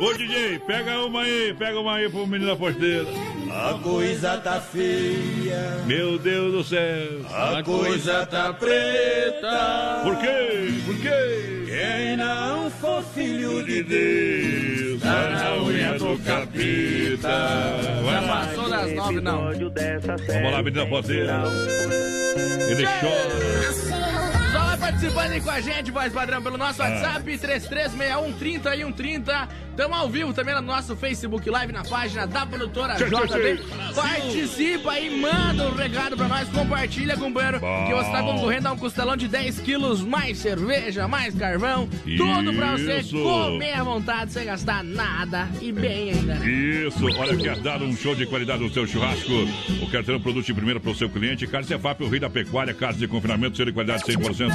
Ô, ô DJ, pega uma aí, pega uma aí pro menino da porteira. A coisa tá feia, Meu Deus do céu. a coisa tá preta. Por quê? Por quê? Quem não for filho de Deus, tá na unha do capeta. Já passou das nove, não. Vamos lá, menina porteira. Ele chora. Participando aí com a gente, voz padrão, pelo nosso Ah. WhatsApp 3361 30 e 130. Tamo ao vivo também no nosso Facebook Live, na página da produtora JB. Participa aí, manda um recado pra nós, compartilha, companheiro, que você tá Bom. concorrendo a um costelão de 10 quilos, mais cerveja, mais carvão, tudo pra você Isso. comer à vontade, sem gastar nada e bem ainda. né? Isso, olha, quer dar um show de qualidade no seu churrasco? Ter um produto de primeira para o seu cliente? Carne Zefap, o rei da pecuária, casa de confinamento, ser de qualidade 100%.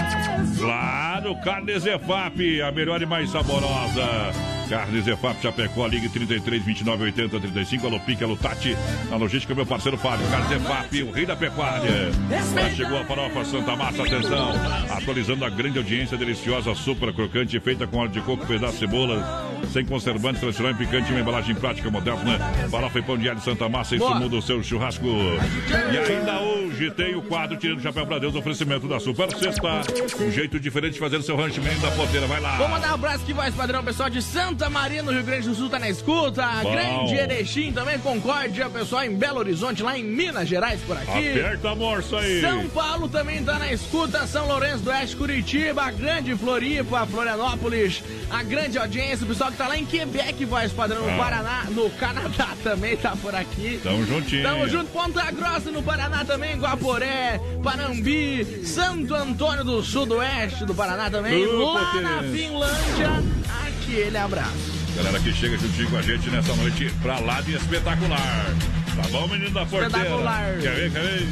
Claro, Carne Zefap, a melhor e mais saborosa. Carne Zefap, Chapecó, ligue 33 29 80 35, alô Pique, alô Tati. Na logística, meu parceiro Fábio. Carne Zefap, o rei da pecuária. Já chegou a farofa Santa Massa, atenção. Atualizando a grande audiência deliciosa, super crocante, feita com óleo de coco, pedaço de cebola, sem conservantes, tradicional e picante, uma embalagem prática moderna. Farofa e pão de alho Santa Massa, isso Boa. muda o seu churrasco. E ainda hoje tem o quadro Tirando o Chapéu pra Deus, oferecimento da Super Sexta. Um jeito diferente de fazer o seu ranchimento da poteira, vai lá. Vou mandar um abraço que voz padrão, pessoal de Santa Maria, no Rio Grande do Sul, tá na escuta. Bom. Grande Erechim também, Concórdia, pessoal em Belo Horizonte, lá em Minas Gerais, por aqui. Aperta a morsa aí. São Paulo também tá na escuta, São Lourenço do Oeste, Curitiba, grande Floripa, Florianópolis, a grande audiência, pessoal que tá lá em Quebec, voz padrão, no Ah. Paraná, no Canadá também tá por aqui. Tamo juntinho. Tamo junto, Ponta Grossa no Paraná também, Guaporé, Panambi, Santo Antônio do Sudoeste do Paraná também, Ô, lá na Finlândia, aquele abraço. Galera que chega juntinho com a gente nessa noite pra lá de espetacular. Tá bom, menino da porteira? Espetacular. Quer ver, quer ver?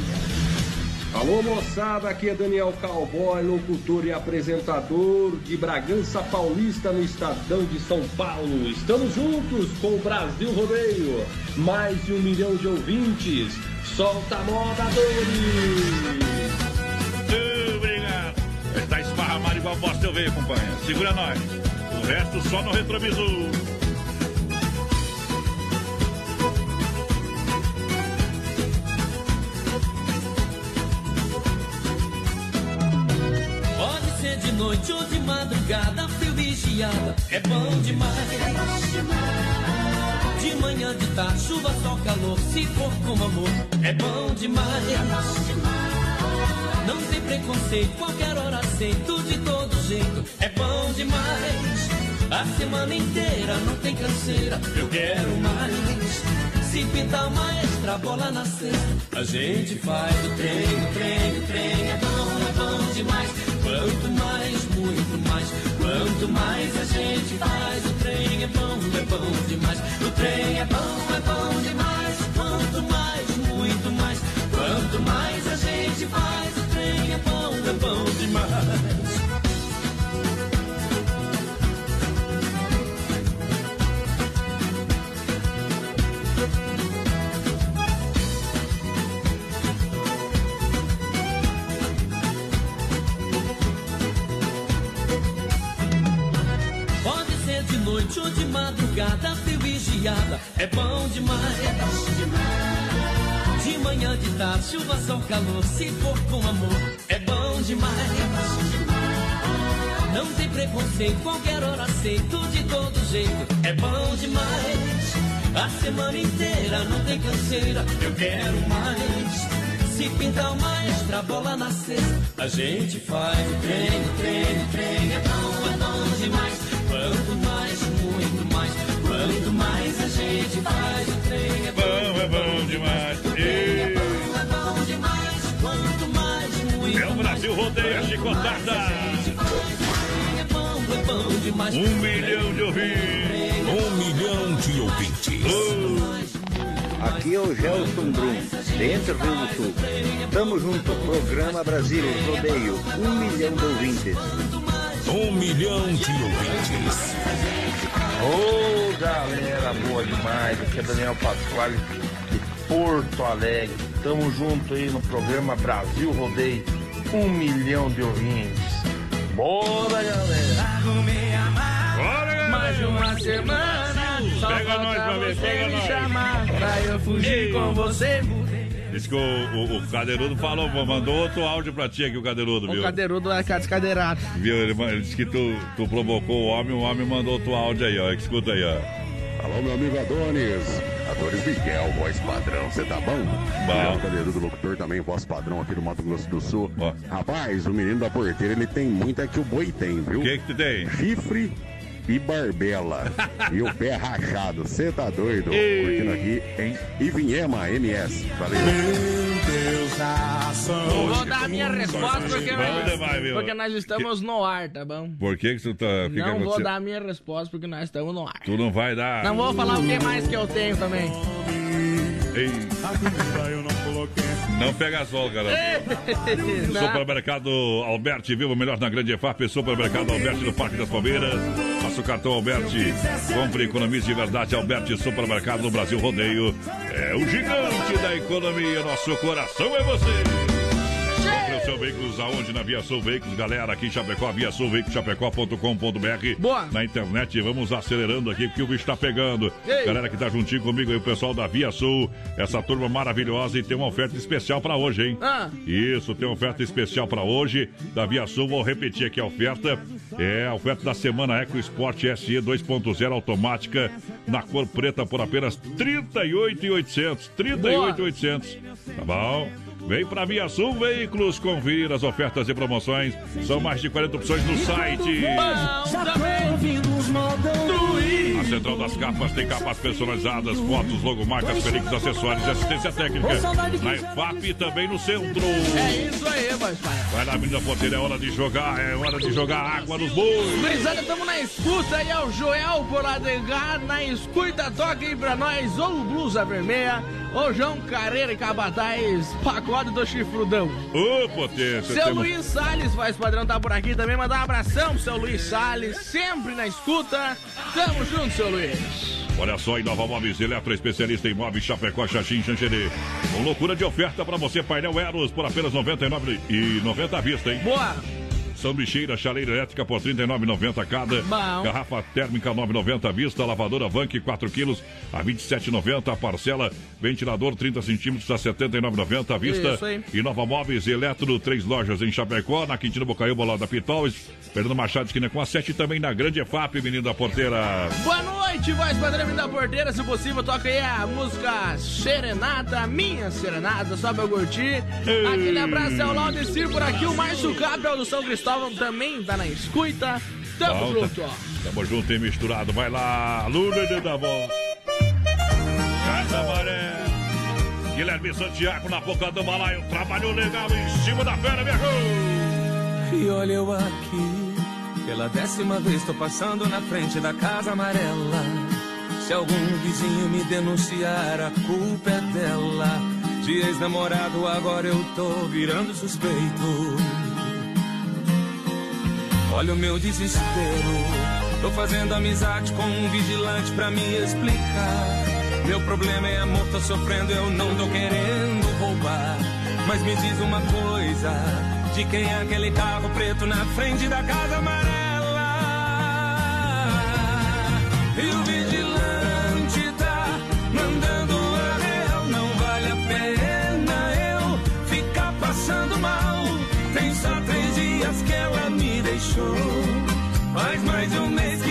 Alô moçada, aqui é Daniel Cowboy, locutor e apresentador de Bragança Paulista no Estadão de São Paulo. Estamos juntos com o Brasil Rodeio. Mais de um milhão de ouvintes. Solta a moda, Dori! Obrigado. Tá esparramado igual bosta eu veio, companheiro. Segura nós. O resto só no retrovisor. De noite ou de madrugada, frio e geada, é bom demais. De manhã, de tarde, chuva, sol, calor, se for com amor, é bom demais. Não tem preconceito, qualquer hora aceito, de todo jeito, é bom demais. A semana inteira não tem canseira, eu quero mais. Se pintar uma extra bola na cesta, a gente faz o trem, o trem, o trem. É bom, é bom demais. Quanto mais, muito mais. Quanto mais a gente faz o trem, é bom, é bom demais. O trem é bom, é bom demais. Quanto mais, muito mais. Quanto mais a gente faz o trem, é bom, é bom demais. De madrugada, frio e geada, é bom demais. De manhã, de tarde, chuva, sol, calor, se for com amor, é bom demais. Não tem preconceito, qualquer hora aceito, de todo jeito, é bom demais. A semana inteira não tem canseira, eu quero mais. Se pintar uma extra bola na cesta, a gente faz o trem, o trem, o trem, é bom, é bom demais. Quanto mais, quanto mais a gente faz o trem, é bom, é bom demais. É bom, é bom demais, quanto mais, muito É o Brasil rodeia chicotada. é bom, é bom demais. Um milhão de ouvintes. Um milhão de ouvintes. Aqui é o Gelson Brum, dentro do Rio do Sul. Tamo junto, programa Brasil Rodeio, um milhão de ouvintes. Um milhão de ouvintes. Ô galera, boa demais. Aqui é Daniel Pasquale de Porto Alegre. Tamo junto aí no programa Brasil Rodeio. Um milhão de ouvintes. Bora, galera! Bora, Mais uma semana. Só Pega nós pra ver, você pega me nós. chamar pra eu fugir Ei. com você. Diz que o, o, o Cadeirudo falou, mandou outro áudio pra ti aqui, o Cadeirudo, O viu? cadeirudo é descadeirado. Viu? Ele, ele disse que tu, tu provocou o homem, o homem mandou outro áudio aí, ó. Escuta aí, ó. Alô, meu amigo Adonis. Adonis Miguel, voz padrão, você tá bom? Bom. Cadeirudo locutor também, voz padrão aqui do Mato Grosso do Sul. Rapaz, o menino da porteira, ele tem muito é que o boi tem, viu? O que que tu tem? Chifre e barbela. e o pé rachado, você tá doido? Ei. Curtindo aqui em Ivinhema, MS. Valeu. Não vou dar a minha resposta porque, viu? porque nós estamos no ar, tá bom? Por que que tu tá... Que que não vou aconteceu? dar a minha resposta porque nós estamos no ar. Tu não vai dar... Não vou falar o que mais que eu tenho também. Ei. Não pega sol, garoto. Supermercado Alberti, viva melhor na grande EFAP. Supermercado Alberti no Parque das Palmeiras. Faça o cartão Alberti. Compre economize de verdade. Alberti Supermercado no Brasil Rodeio. É o gigante da economia. Nosso coração é você. Veículos aonde? Na Via Sul Veículos, galera, aqui em Chapecó, Via Sul Veículos, chapecó.com.br. Boa. Na internet, vamos acelerando aqui, porque o bicho tá pegando. Ei. Galera que tá juntinho comigo aí, o pessoal da Via Sul, essa turma maravilhosa e tem uma oferta especial pra hoje, hein? Ah. Isso, tem uma oferta especial pra hoje da Via Sul. Vou repetir aqui a oferta. É a oferta da semana Eco Sport SE 2.0 automática na cor preta por apenas R$ 38.800. 38.800. Tá bom? Vem pra Via Sul Veículos conferir as ofertas e promoções. São mais de 40 opções no site. A Central das Capas tem capas personalizadas, fotos, logomarcas, películas, acessórios e assistência técnica. Na EFAP e também no centro. É isso aí, mas. Vai lá, menina Porteira, é hora de jogar, é hora de jogar água nos bois. Gurizada, tamo na escuta aí, é o Joel Poladegar na escuta, toca aí pra nós, ou o Blusa Vermelha, ou João Carreira e Cabatais, pacote do chifrudão. Ô, potência. Seu temos- Luiz Salles, faz padrão, tá por aqui também, mandar um abração pro seu Luiz Salles, sempre na escuta, tamo junto, seu Luiz. Olha só, Inova Móveis Eletro, especialista em móveis Chapecó, Xaxim, Xanxerê. Com loucura de oferta pra você, painel Eros por apenas R$ 99,90 à vista, hein? Boa! Sanduicheira, chaleira elétrica por R$ 39,90 cada. Bom. Garrafa térmica 9,90 à vista. Lavadora Vank 4 quilos a R$ 27,90 a parcela. Ventilador 30 centímetros a R$ 79,90 à vista. Isso aí. E Nova Móveis Eletro, três lojas em Chapecó, na Quintina Bocaiúba, lá da Pitol. Fernando Machado, esquina com a 7 e também na Grande EFAP, menino da porteira. Boa noite, voz padrão da porteira. Se possível, toca aí a música Serenata, minha Serenata, só pra eu curtir. Aquele abraço é o Laudecir por aqui. O Márcio Gabriel do São Cristóvão também tá na escuta. Tamo Volta. junto, ó. Tamo junto e misturado. Vai lá, Lula de da voz. Casa Maré. Guilherme Santiago na boca do balaio. Trabalhou legal em cima da fera, viajou. E olha eu aqui, pela décima vez tô passando na frente da casa amarela. Se algum vizinho me denunciar, a culpa é dela. De ex-namorado agora eu tô virando suspeito. Olha o meu desespero. Tô fazendo amizade com um vigilante pra me explicar. Meu problema é amor, tô sofrendo, eu não tô querendo roubar. Mas me diz uma coisa: de quem é aquele carro preto na frente da casa amarela? E o vigilante deixou. Faz mais de um mês que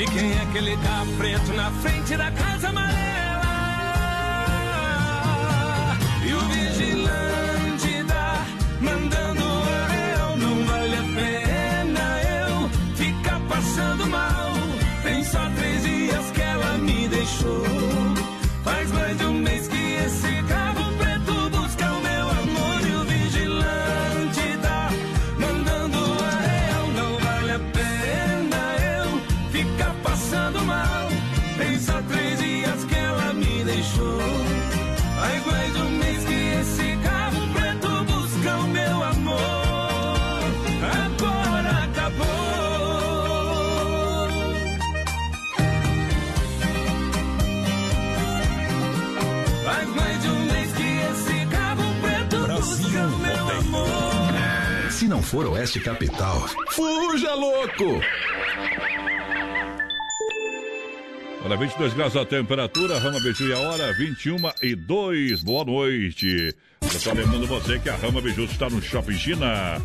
de quem é aquele carro preto na frente da casa amarela? E o vigilante for Oeste Capital, fuja louco! Olha, 22 graus a temperatura, Rama Biju e a hora, 21 e 2. Boa noite. Pessoal, lembrando você que a Rama Biju está no Shopping China.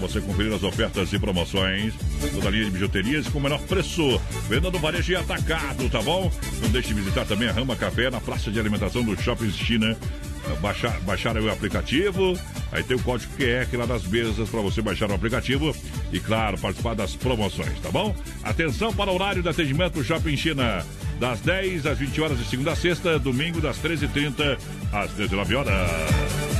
Você conferir as ofertas e promoções, toda linha de bijuterias com o menor preço. Venda no varejo e atacado, tá bom? Não deixe de visitar também a Rama Café na praça de alimentação do Shopping China. Baixar, baixar o aplicativo, aí tem o código QR lá nas mesas para você baixar o aplicativo e, claro, participar das promoções, tá bom? Atenção para o horário de atendimento Shopping China, das 10 às 20 horas de segunda a sexta, domingo das 13h30 às 19 horas.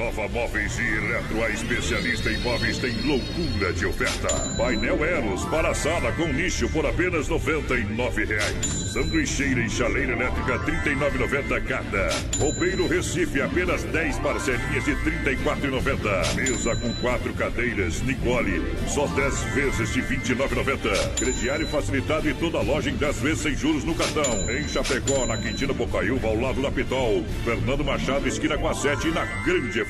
A Inova Móveis e Eletro, a especialista em móveis, tem loucura de oferta. Painel Eros para sala com nicho por apenas 99 reais. Sanduicheira e chaleira elétrica R$ 39,90 cada. Roubeiro Recife, apenas 10 parcelinhas de R$ 34,90. Mesa com quatro cadeiras, Nicole, só 10 vezes de R$ 29,90. Crediário facilitado e toda loja em 10 vezes sem juros no cartão. Em Chapecó, na Quintina Bocaiúva, ao lado da Pitol. Fernando Machado, esquina com a 7 e na Grande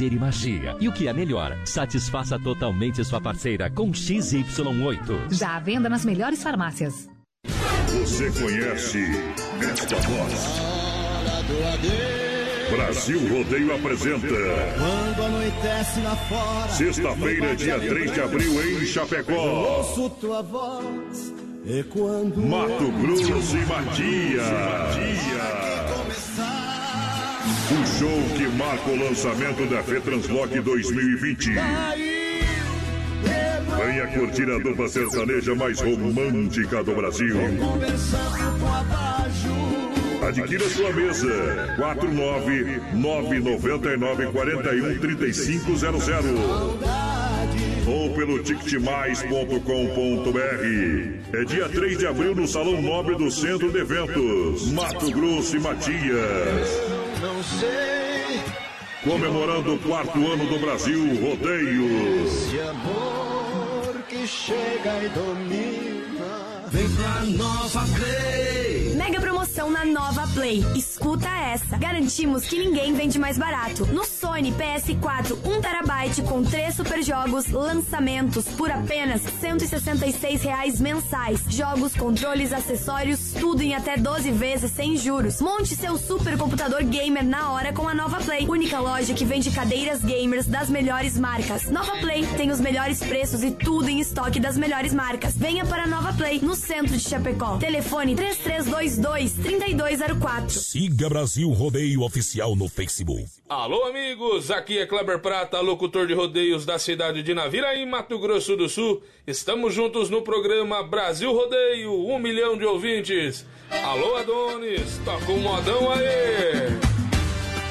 e magia. E o que é melhor, satisfaça totalmente sua parceira com XY8. Já à venda nas melhores farmácias. Você conhece esta voz? Brasil Rodeio apresenta. Quando anoitece lá fora. Sexta-feira, dia 3 de abril, em Chapecó. ouço tua voz. E quando. Mato Grosso e Matias. O show que marca o lançamento da Retranslock 2020. Venha curtir a dupla sertaneja mais romântica do Brasil. Adquira sua mesa. 49991313500 ou pelo ticketmais.com.br. É dia 3 de abril no Salão Nobre do Centro de Eventos, Mato Grosso e Matias. Não sei. Comemorando o quarto ano do Brasil Rodeio. Esse amor que chega e domina. Vem pra nova play. Mega promoção na Nova Play. Escuta essa. Garantimos que ninguém vende mais barato. No Sony PS4 1TB com três super jogos, lançamentos por apenas 166 reais mensais. Jogos, controles, acessórios, tudo em até 12 vezes sem juros. Monte seu super computador gamer na hora com a Nova Play. Única loja que vende cadeiras gamers das melhores marcas. Nova Play tem os melhores preços e tudo em estoque das melhores marcas. Venha para a Nova Play, no centro de Chapecó. Telefone 3322-3204. Siga Brasil Rodeio Oficial no Facebook. Alô, amigos! Aqui é Kleber Prata, locutor de rodeios da cidade de Naviraí, Mato Grosso do Sul. Estamos juntos no programa Brasil Rodeio, um milhão de ouvintes. Alô, Adonis, toca um modão aí!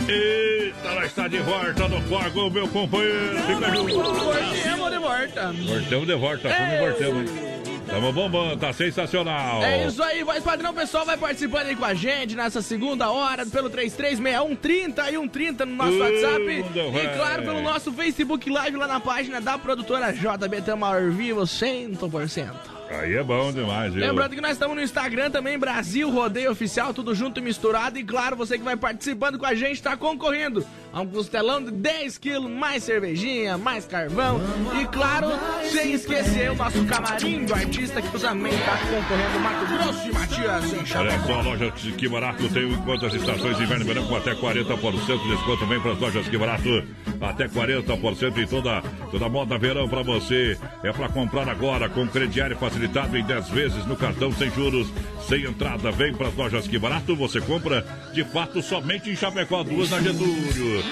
Eita, nós está de volta no fogo, meu companheiro. Fica junto. Voltemos de volta. Voltemos de volta, como voltemos, hein? Tamo bombando, tá sensacional. É isso aí, voz padrão, pessoal vai participando aí com a gente nessa segunda hora pelo 3361 30 e 130 no nosso Uh, WhatsApp. E claro, pelo nosso Facebook Live lá na página da produtora JB Tamo ao vivo 100%. Aí é bom demais, viu? Lembrando que nós estamos no Instagram também, Brasil Rodeio Oficial, tudo junto e misturado. E claro, você que vai participando com a gente tá concorrendo a um costelão de 10 quilos, mais cervejinha, mais carvão. E claro, sem esquecer o nosso camarim do artista que também tá concorrendo, Mato Grosso e Matias em Olha só, a loja Que Barato tem enquanto as estações de inverno e verão com até 40% de desconto. Vem para as lojas Que Barato. até 40% em toda, toda moda verão para você. É para comprar agora com crediário facilitado em 10 vezes no cartão sem juros, sem entrada. Vem para as lojas que barato você compra de fato somente em Chapecó, duas na Getúlio.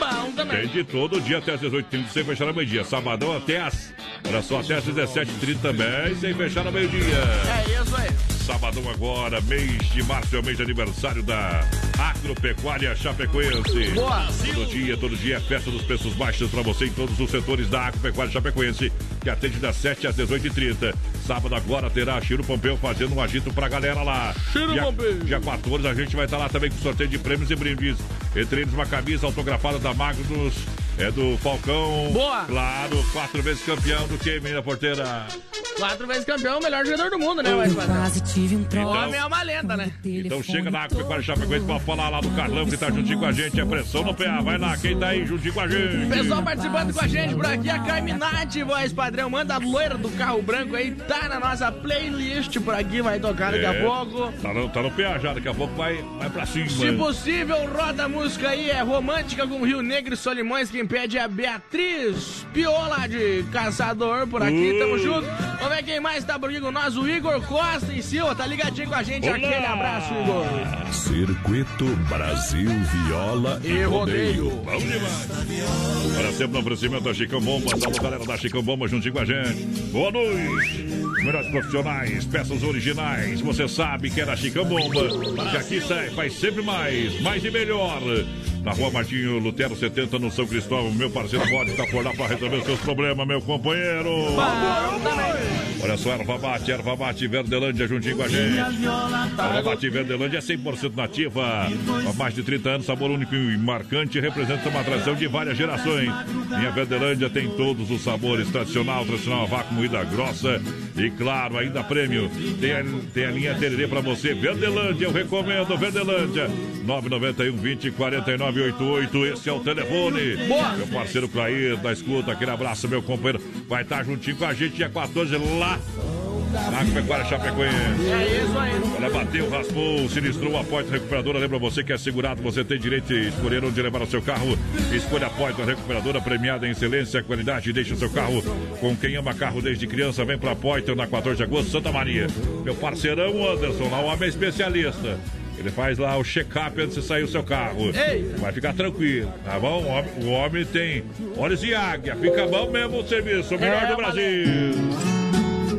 Tem de todo dia até as 18h30 sem fechar a meio-dia. Sabadão até as. Olha só, até as 17h30 também, sem fechar a meio-dia. É isso aí. Sabadão agora, mês de março é o mês de aniversário da Agropecuária Chapecoense. Boa. Todo dia, todo dia é festa dos preços baixos para você em todos os setores da Agropecuária Chapecoense, que atende das 7 às 18h30. Sábado agora terá Chiro Pompeu fazendo um agito pra galera lá. Chiro dia, Pompeu. Dia 14 a gente vai estar lá também com sorteio de prêmios e brindes. Entre eles uma camisa autografada da Magnus, é do Falcão. Boa. Claro, quatro vezes campeão do que, menina porteira? Quatro vezes campeão, o melhor jogador do mundo, né, mais Quase tive um O troço. homem é uma lenda, né? Então chega na Agropecuária Chapecoense pra falar lá do Carlão que tá juntinho com a gente. É pressão no PA. Vai lá, quem tá aí juntinho com a gente? Pessoal participando com a gente por aqui, a Carminati, voz padrão, manda a loira do carro branco aí, tá na nossa playlist por aqui, vai tocar daqui a É, pouco. Tá no, tá no PA já, daqui a pouco vai, vai pra cima. Se possível, roda a música aí, é romântica com Rio Negro e Solimões, quem pede a Beatriz Piola de Caçador por aqui, Uh. tamo junto. Vamos ver quem mais tá por aqui com nós, o Igor Costa e Silva, tá ligadinho com a gente, Olá. aquele abraço, Igor. Circuito Brasil Viola e, E Rodeio. rodeio. Bom demais. Olha, sempre no oferecimento da Chicão Bomba. Salve, galera da Chicão Bomba juntinho com a gente. Boa noite. Melhores profissionais, peças originais. Você sabe que é da Chicão Bomba. Que aqui sai, faz sempre mais, mais e melhor. Na rua Martinho Lutero 70, no São Cristóvão. Meu parceiro pode estar por lá para resolver seus problemas, meu companheiro. Olha só, erva mate, erva mate Verdelândia juntinho com a gente. Erva mate Verdelândia é 100% nativa. Há mais de 30 anos, sabor único e marcante, representa uma tradição de várias gerações. Minha Verdelândia tem todos os sabores, tradicional, tradicional, a vácuo, moída grossa e, claro, ainda prêmio. Tem a, tem a linha Tererê pra você. Verdelândia, eu recomendo, Verdelândia. 991 20 49 88, esse é o telefone. Boa. Meu parceiro Clair, da escuta, aquele abraço, meu companheiro. Vai estar juntinho com a gente dia 14 lá na Agropecuária Chapecoense. É isso aí. Olha, bateu, raspou, sinistrou a Poitra Recuperadora. Lembra você que é segurado, você tem direito de escolher onde levar o seu carro. Escolha a Poitra Recuperadora, premiada em excelência, qualidade. Deixa o seu carro com quem ama carro desde criança. Vem pra Poitra na 14 de agosto, Santa Maria. Meu parceirão Anderson, lá o homem é especialista. Ele faz lá o check-up antes de sair o seu carro. Ei. Vai ficar tranquilo, tá bom? O homem, o homem tem olhos de águia. Fica bom mesmo o serviço. O melhor É, do Brasil.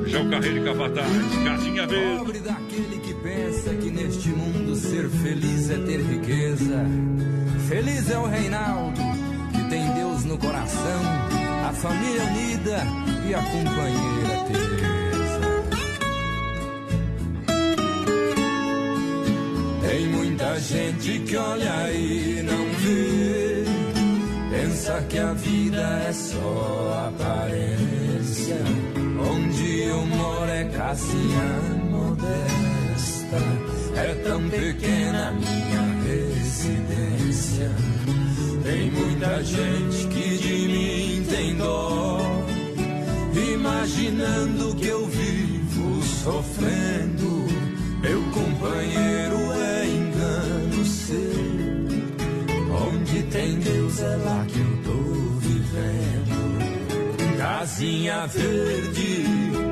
João Carreiro Capataz, Casinha Verde. Pobre daquele que pensa que neste mundo ser feliz é ter riqueza. Feliz é o Reinaldo, que tem Deus no coração, a família unida e a companheira Teresa. Tem muita gente que olha e não vê, pensa que a vida é só aparência. Onde eu moro é casinha modesta, é tão pequena minha residência. Tem muita gente que de mim tem dó, imaginando que eu vivo sofrendo. Meu companheiro é engano seu. Onde tem Deus é lá que eu. Casinha verde,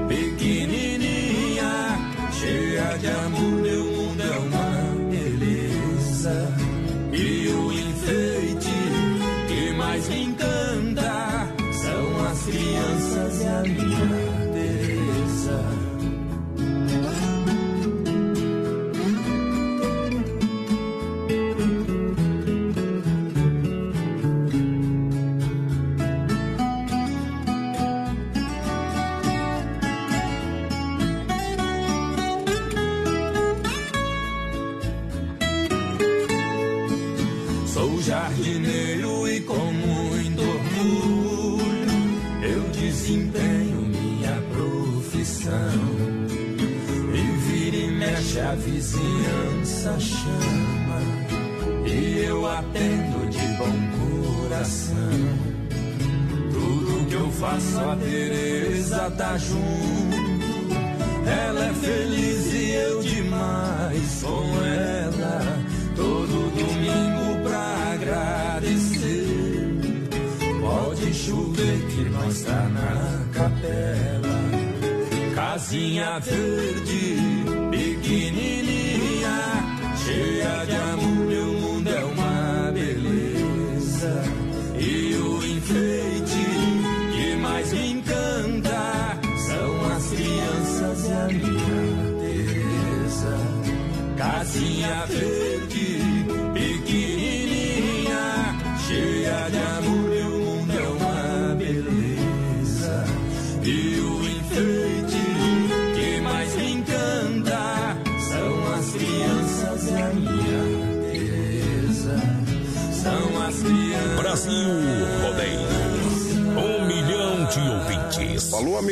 pequenininha, cheia de amor, meu mundo é uma beleza. E o enfeite que mais me encanta são as crianças e a minha vizinhança chama e eu atendo de bom coração. Tudo que eu faço a Teresa tá junto. Ela é feliz e eu demais com ela. Todo domingo pra agradecer. sem chover que nós tá na capela. Casinha verde, pequenininha, cheia de amor, meu mundo é uma beleza. E o enfeite que mais me encanta são as crianças e a minha Teresa. Casinha verde,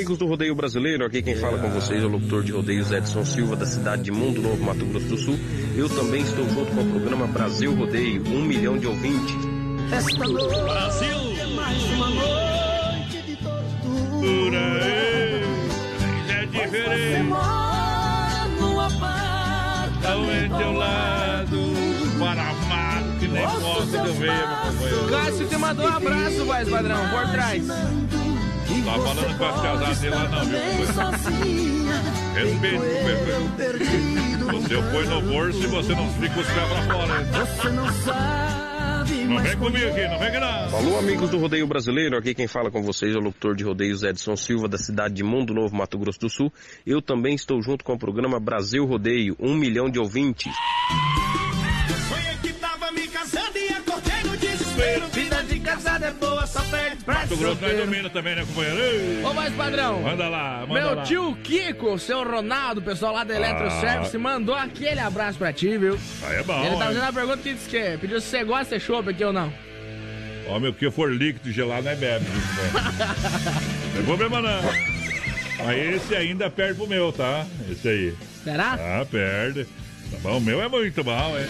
amigos do Rodeio Brasileiro, aqui quem fala com vocês é o locutor de rodeios Edson Silva, da cidade de Mundo Novo, Mato Grosso do Sul. Eu também estou junto com o programa Brasil Rodeio, um milhão de ouvintes. Esta noite Brasil. é mais uma noite de aí. É diferente. no Ao teu lado. Para amado, que nem foto que eu companheiro. Cássio te mandou um abraço, voz padrão, por trás. Tá falando com as casadas dele lá não, viu? Respeito, companheiro. Você põe no bolso e você não fica os pés pra fora. hein? Você não sabe, Não vem comigo aqui, não vem aqui não. Alô, amigos do Rodeio Brasileiro, aqui quem fala com vocês é o locutor de rodeios Edson Silva, da cidade de Mundo Novo, Mato Grosso do Sul. Eu também estou junto com o programa Brasil Rodeio, um milhão de ouvintes. Sonhei que tava me casando e acordei no desespero. Vida de casada é boa, só Mato Grosso nós solteiro. domina também, né, companheiro? Ei. Ô, voz padrão. Manda lá, manda Meu lá. tio Kiko, seu Ronaldo, pessoal lá da Electro Ah. Service, mandou aquele abraço pra ti, viu? Aí é bom, Ele tá hein? fazendo uma pergunta que disse que pediu se você gosta de chopp aqui ou não. Ó, meu, que for líquido gelado, não é bebe. Não tem problema não. Mas esse ainda perde pro meu, tá? Esse aí. Será? Ah, perde. Tá bom, o meu é muito bom, é.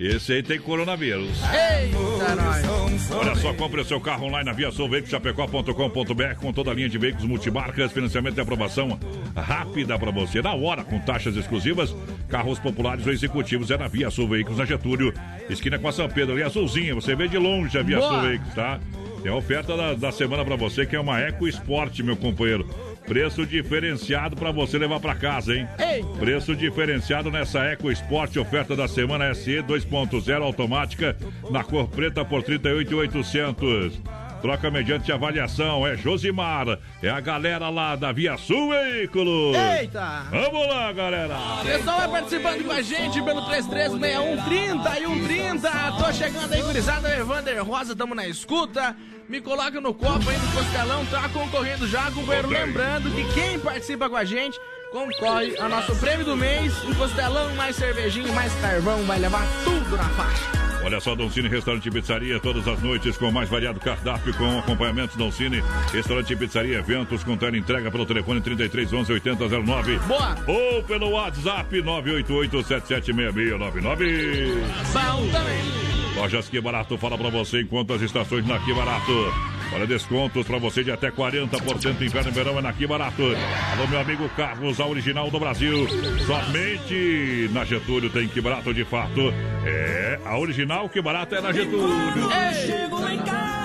Esse aí tem coronavírus. Eita, nós. Olha só, compre o seu carro online na Via Chapecó.com.br com toda a linha de veículos multimarcas, financiamento e aprovação rápida para você, na hora, com taxas exclusivas, carros populares ou executivos, é na Via Sul Veículos, na Getúlio, esquina com a São Pedro, ali azulzinha, você vê de longe a Via Boa. Sul Veículos, tá? Tem a oferta da, da semana para você, que é uma Eco Sport, meu companheiro. Preço diferenciado para você levar para casa, hein? Eita. Preço diferenciado nessa Eco Sport, oferta da semana SE 2.0 automática na cor preta por 38.800. Troca mediante avaliação, é Josimar, é a galera lá da Via Sul Veículos. Eita! Vamos lá, galera! O pessoal vai participando com a gente pelo 336130 e 130. Tô chegando aí, gurizada. Evander Rosa, tamo na escuta. Me coloca no copo aí no costelão, tá concorrendo já. Ok. Lembrando que quem participa com a gente concorre ao nosso prêmio do mês. Um costelão, mais cervejinha, mais carvão. Vai levar tudo na faixa. Olha só, Doncini Restaurante e Pizzaria, todas as noites com o mais variado cardápio, com acompanhamentos Doncini Restaurante e Pizzaria, eventos com tela entrega pelo telefone 33 11 8009. Boa! Ou pelo WhatsApp 988 776699. Bom também. Lojas Que Barato fala pra você enquanto as estações na Que Barato. Olha, descontos pra você de até 40% inverno e verão é na Que Barato. Alô, meu amigo Carlos, a original do Brasil. Somente na Getúlio tem Que Barato de fato. É, a original Que Barato é na Getúlio. Chego em casa.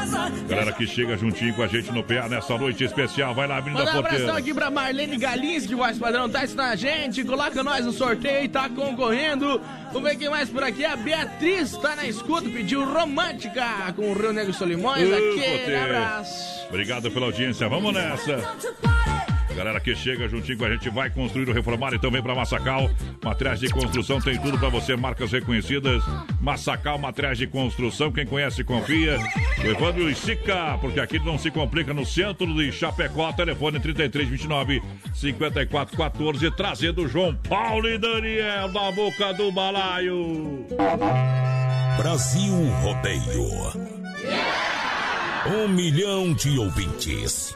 Galera que chega juntinho com a gente no PA nessa noite especial. Vai lá, Avenida Manda um Porteira. abração aqui pra Marlene Galinski, voz padrão, tá assistindo a gente. Coloca nós no sorteio e tá concorrendo. Vamos ver quem mais por aqui. A Beatriz tá na escuta, pediu romântica com o Rio Negro Solimões. Ô, Aquele abraço. Obrigado pela audiência. Vamos nessa. Galera que chega juntinho com a gente vai construir ou reformar e também para Massacal. Materiais de construção tem tudo para você, marcas reconhecidas. Massacal, materiais de construção, quem conhece confia. O Evandro Sica, porque aqui não se complica no centro de Chapecó. Telefone 3329 5414, trazendo João Paulo e Daniel da boca do balaio. Brasil Rodeio. Um milhão de ouvintes.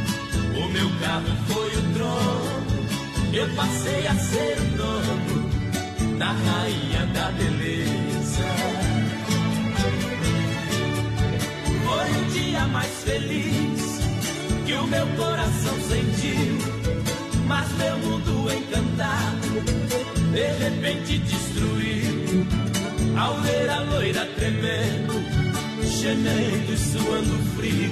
O meu carro foi o trono, eu passei a ser o dono da rainha da beleza. Foi o dia mais feliz que o meu coração sentiu. Mas meu mundo encantado de repente destruiu. Ao ver a loira tremendo, gemendo e suando frio,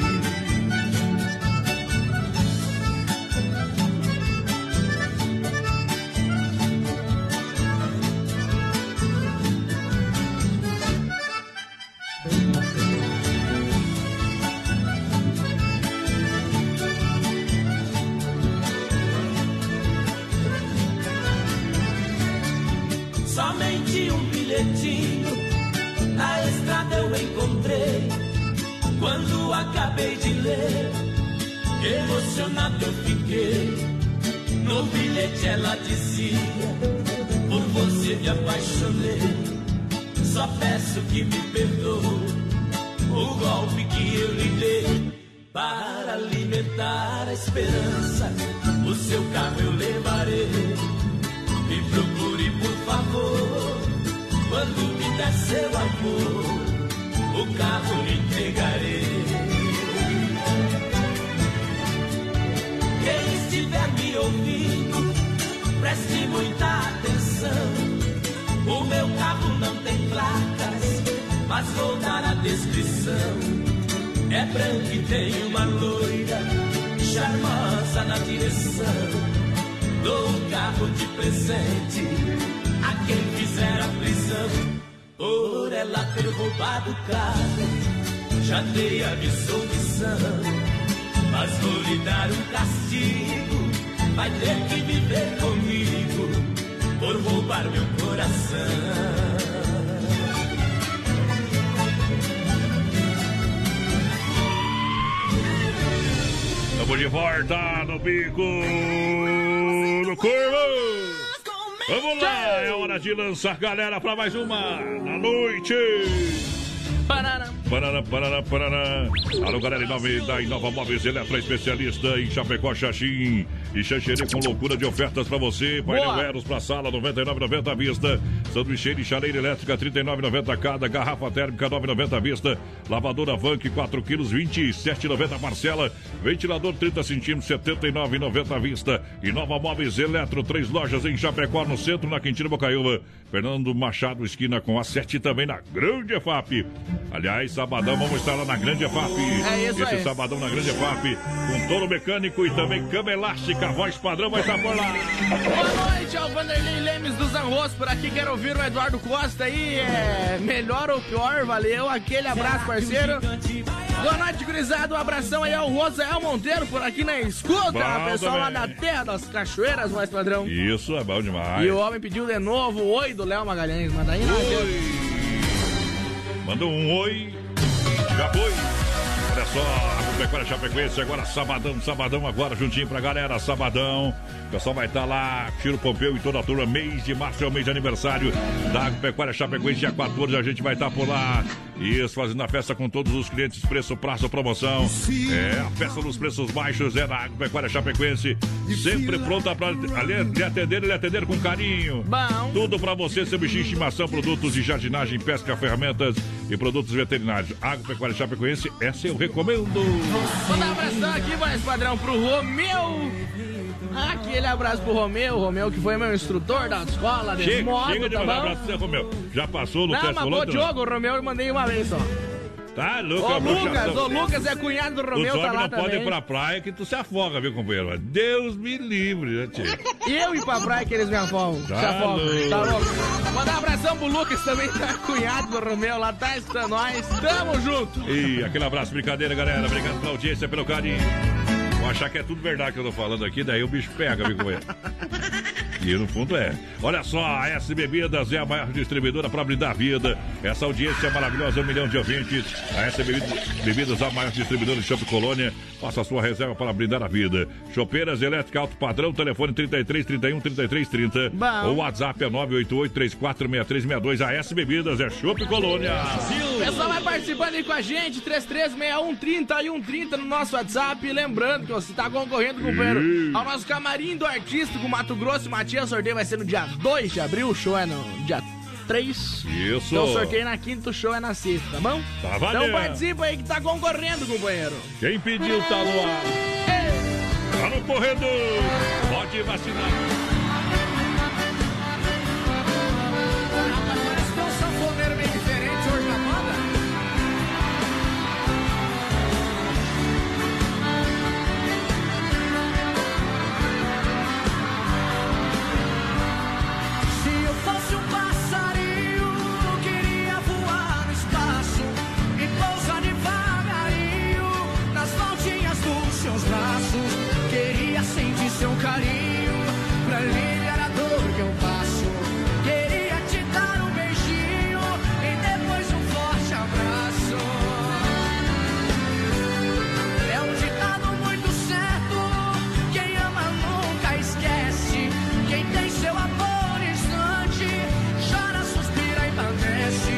Acabei de ler, emocionado eu fiquei. No bilhete ela dizia: Por você me apaixonei. Só peço que me perdoe o golpe que eu lhe dei. Para alimentar a esperança, o seu carro eu levarei. Me procure, por favor. Quando me der seu amor, o carro lhe entregarei. Quem estiver me ouvindo, preste muita atenção. O meu carro não tem placas, mas vou dar a descrição. É branco e tem uma loira, charmosa na direção. Dou um carro de presente a quem fizer a prisão. Por ela ter roubado o carro, já dei a missão. Mas vou lhe dar um castigo, vai ter que viver comigo por roubar meu coração. Estamos de volta no bico do corvo. Vamos lá, é hora de lançar galera pra mais uma na noite. Parará. Parará, parará, parará. Alô, galera, em nome da Inova Móveis Eletro, especialista em Chapecó, Xaxim e Xanxerê com loucura de ofertas pra você. Painel Boa. Eros pra sala, 99,90 à vista. Sanduicheira e chaleira elétrica, 39,90 cada. Garrafa térmica, 9,90 à vista. Lavadora Vank, 4 quilos, 27,90 parcela. Ventilador, 30 centímetros, 79,90 à vista. Inova Móveis Eletro, três lojas em Chapecó, no centro, na Quintina Bocaiúva. Fernando Machado, esquina com a 7 também na Grande EFAP. Aliás, sabadão vamos estar lá na Grande EFAP. É isso Esse aí. sabadão na Grande EFAP, com touro mecânico e também cama elástica. Voz padrão vai estar por lá. Boa noite, é o Vanderlei Lemes do Zanros por aqui. Quero ouvir o Eduardo Costa aí. É melhor ou pior, valeu. Aquele abraço, parceiro. Boa noite, gurizada. Um abração aí ao Rosael Monteiro por aqui na escuta. Bom pessoal lá da também. Terra das Cachoeiras, voz padrão. Isso é bom demais. E o homem pediu de novo o oi do Léo Magalhães, mas daí não adianta. Manda um oi. Já foi. Só, Agropecuária Chapecoense, agora sabadão, sabadão, agora juntinho pra galera, sabadão. O pessoal vai estar lá, Tiro Pompeu e toda a turma. Mês de março é o mês de aniversário da Agropecuária Chapecoense, dia 14 a gente vai estar por lá. Isso, fazendo a festa com todos os clientes, preço, prazo, promoção. É, a festa dos preços baixos é da Agropecuária Chapecoense. Sempre pronta ali, lhe atender e lhe atender com carinho. Bom. Tudo pra você, seu bichinho de estimação, produtos de jardinagem, pesca, ferramentas e produtos veterinários. Agropecuária Chapecoense, essa eu recomendo. Vou dar um abração aqui, voz padrão, pro Romeu. Aquele abraço pro Romeu, Romeu que foi meu instrutor da escola de Chega, moto, chega de tá mandar bom? abraço, Zé Romeu. Já passou no Não, mas pô, Diogo, o Romeu eu mandei uma vez só. Tá louco, Ô, Lucas, ô, Lucas é cunhado do Romeu, Os tá lá não podem também. ir pra praia que tu se afoga, viu, companheiro? Deus me livre, né, tio? Eu ir pra praia que eles me afogam. Tá Se afogam. louco. Tá louco. Mandar um abração pro Lucas também, tá cunhado do Romeu lá, tá escutando nós. Tamo junto. E aquele abraço, brincadeira, galera. Obrigado pela audiência, pelo carinho. Vou achar que é tudo verdade que eu tô falando aqui, daí o bicho pega, viu, companheiro? E no fundo é. Olha só, a S Bebidas é a maior distribuidora para brindar a vida. Essa audiência é maravilhosa, um milhão de ouvintes. A S Bebidas, é a maior distribuidora de Chopp Colônia. Faça sua reserva para brindar a vida. Chopeiras elétrica alto padrão, telefone 33 31 33 30. Bom. O WhatsApp é 988 34 6362. A S Bebidas é Chopp Colônia. Pessoal vai participando aí com a gente, 336130 e 130 no nosso WhatsApp. E Lembrando que você tá concorrendo, companheiro, ao nosso camarim do artístico Mato Grosso e O sorteio vai ser no dia 2 de abril, o show é no dia 3. Isso. Então sorteio é na quinta, o show é na sexta, tá bom? Tá valendo. Então participa aí que tá concorrendo, companheiro. Quem pediu tá no ar. Tá no corredor. Pode vacinar. Seu carinho pra aliviar a dor que eu passo. Queria te dar um beijinho e depois um forte abraço. É um ditado muito certo. Quem ama nunca esquece. Quem tem seu amor instante, chora, suspira e padece.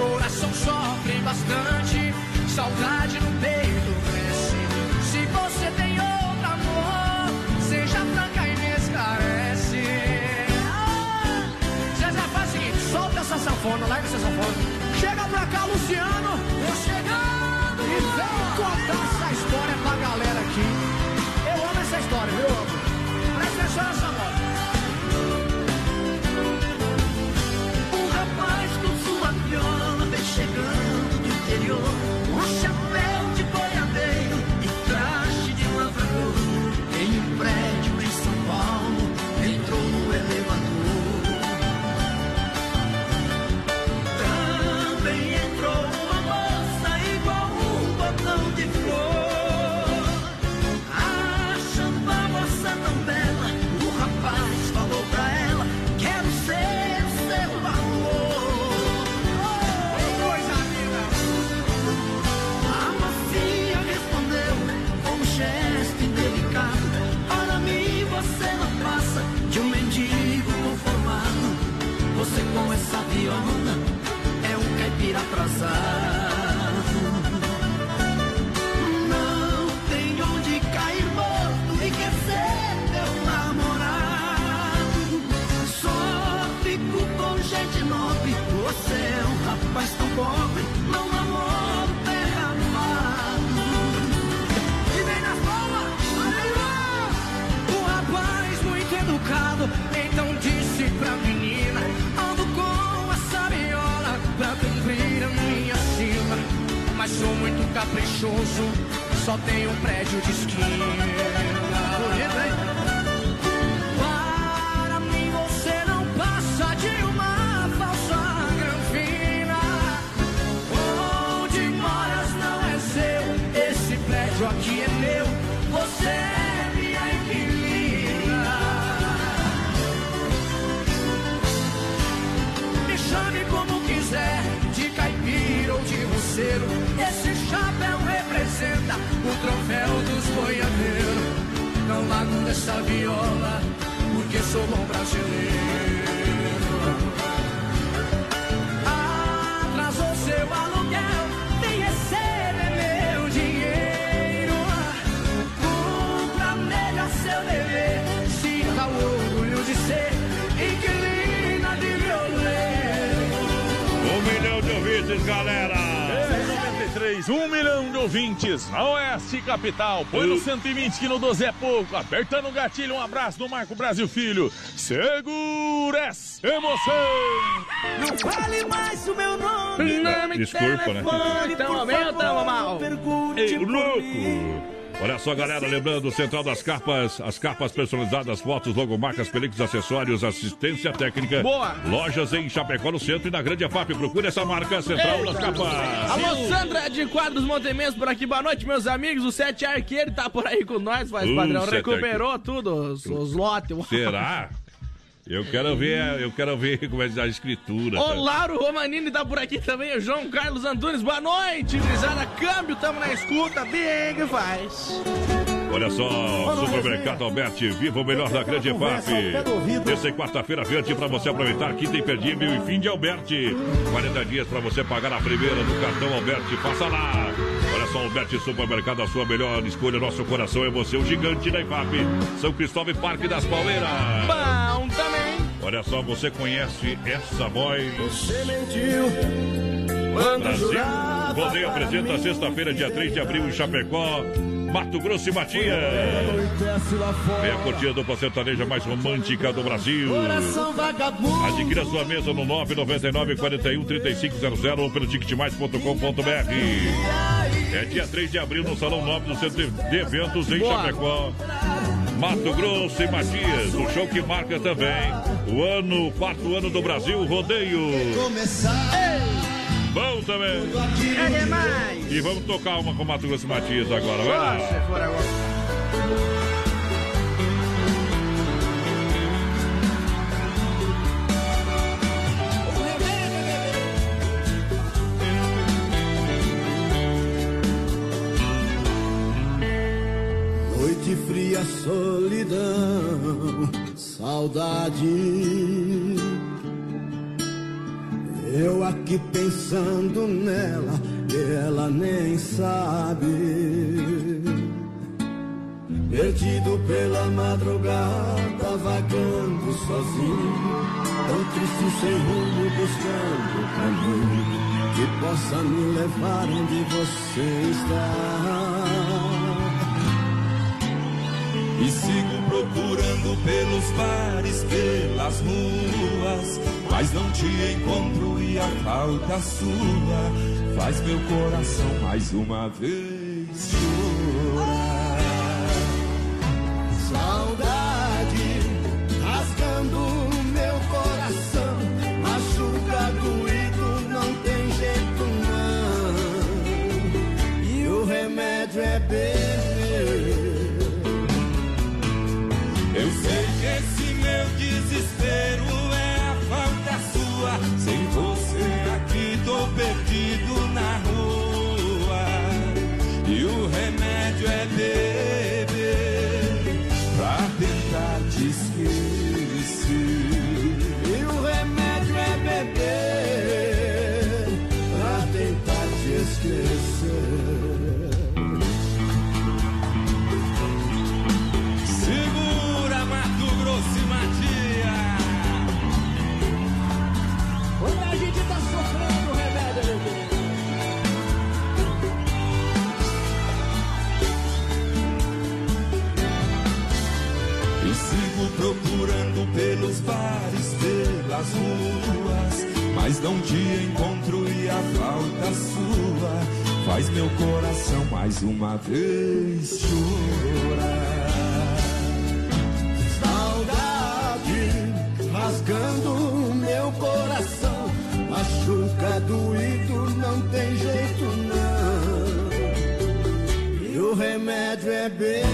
Coração sofre bastante, saudade sanfona, larga essa sanfona. Chega pra cá, Luciano. Sou muito caprichoso, só tenho um prédio de esquina. Hein? Troféu dos boiadeiros. Não largo dessa viola, porque sou bom brasileiro. Atrasou seu aluguel, vem receber meu dinheiro. Cumpra melhor seu dever, sinta o orgulho de ser inquilina de violeiro. Um milhão de ouvintes, galera! Mais um milhão de ouvintes na Oeste Capital. Põe no 120 que no 12 é pouco. Apertando o gatilho, um abraço do Marco Brasil Filho. Segura essa emoção! Não fale mais o meu nome. Nome, Desculpa, né? Então aumenta, mal. Ei, louco! Olha só, galera, lembrando, Central das Capas, as capas personalizadas, fotos, logomarcas, películas, acessórios, assistência técnica. Boa! Lojas em Chapecó, no centro e na Grande FAP. Procure essa marca, Central Ei. das Capas. Alô, Sandra de Quadros Montementos por aqui. Boa noite, meus amigos. O Sete Arqueiro tá por aí com nós, faz Uh, padrão. Recuperou tudo, os, os lotes. Será? Eu quero ver, eu quero ver como é que tá a escritura. O Lauro Romanini tá por aqui também, o João Carlos Antunes, boa noite, Grisada Câmbio, tamo na escuta, bem faz. Olha só, Supermercado Alberti, viva o melhor da grande EFAP. Terça e quarta-feira verde para você aproveitar quinta imperdível e fim de Alberti. 40 dias para você pagar a primeira no cartão Alberti. Passa lá. Alberti Supermercado, a sua melhor escolha. Nosso coração é você, o gigante da IFAP. São Cristóvão e Parque das Palmeiras. Bom também. Olha só, você conhece essa voz? Você mentiu. Brasil Rodeio apresenta sexta-feira, dia 3 de abril, em Chapecó, Mato Grosso e Matias. Vem a curtida dupla sertaneja mais romântica do Brasil. Adquira sua mesa no 999 41 3500 ou pelo ticketmais.com.br. É dia 3 de abril no Salão 9 do Centro de Eventos em Boa. Chapecó. Mato Grosso e Matias, o show que marca também o ano, quarto ano do Brasil Rodeio. Bom também. É demais. E vamos tocar uma com Mato Grosso Matias agora, vai lá. Nossa, fora agora. Noite fria, solidão, saudade. Eu aqui pensando nela, ela nem sabe. Perdido pela madrugada, vagando sozinho, tão triste sem rumo, buscando o caminho que possa me levar onde você está. E sigo procurando pelos bares, pelas ruas, mas não te encontro e a falta sua faz meu coração mais uma vez chorar. Saudade não te encontro e a falta sua faz meu coração mais uma vez chorar. Saudade rasgando meu coração, machuca doído, não tem jeito não. E o remédio é beber.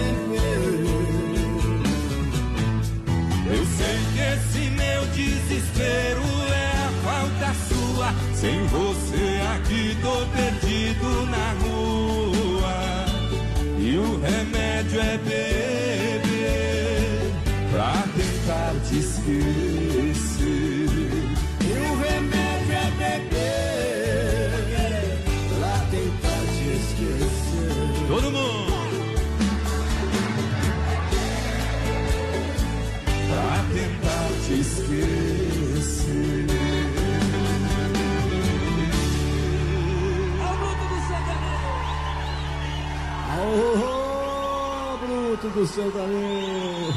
Eu sei que esse meu desespero Sem você aqui tô perdido na rua. E o remédio é beber pra tentar te esquecer. Piloto do céu também.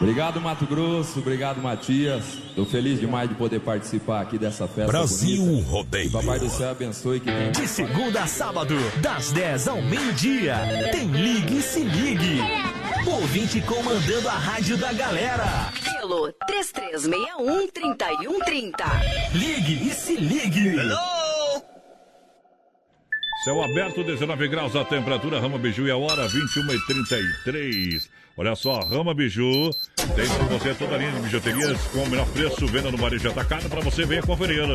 Obrigado, Mato Grosso. Obrigado, Matias. Estou feliz demais de poder participar aqui dessa festa. Brasil bonita. Rodeio. Que Papai do Céu abençoe que De segunda a sábado, das 10 ao meio-dia, tem Ligue e Se Ligue. Ouvinte comandando a rádio da galera. Pelo 3361-3130. Ligue e Se Ligue. Céu aberto, 19 graus a temperatura, Rama Biju e a hora 21 e 33 Olha só, Rama Biju tem para você toda a linha de bijuterias com o melhor preço, venda no varejo atacado para você venha conferir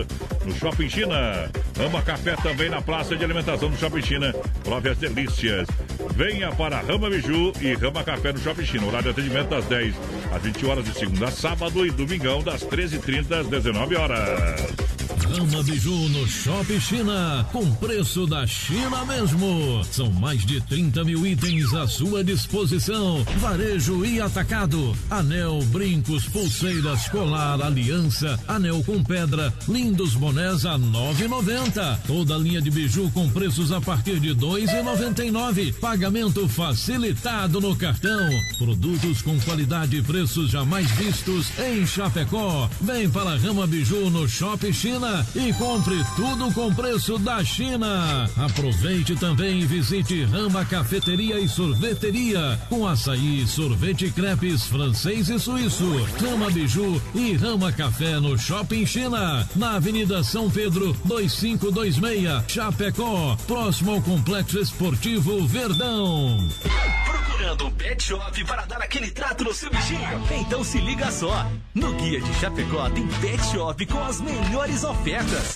no Shopping China. Rama Café também na praça de alimentação do Shopping China. Prove as delícias. Venha para Rama Biju e Rama Café no Shopping China. Horário de atendimento das 10 às 20 horas de segunda a sábado e domingão das 13h30 às 19 horas. Rama Biju no Shopping China, com preço da China mesmo. São mais de 30 mil itens à sua disposição. Varejo e atacado. Anel, brincos, pulseiras, colar, aliança, anel com pedra, lindos bonés a 9,90. Toda linha de biju com preços a partir de 2,99. Pagamento facilitado no cartão. Produtos com qualidade e preços jamais vistos em Chapecó. Vem para a Rama Biju no Shopping China e compre tudo com preço da China. Aproveite também e visite Rama Cafeteria e Sorveteria com açaí, sorvete crepes francês e suíço. Rama Biju e Rama Café no Shopping China, na Avenida São Pedro 2526, Chapecó, próximo ao Complexo Esportivo Verdão. Procurando um pet shop para dar aquele trato no seu bichinho? Então se liga só. No Guia de Chapecó tem pet shop com as melhores ofertas.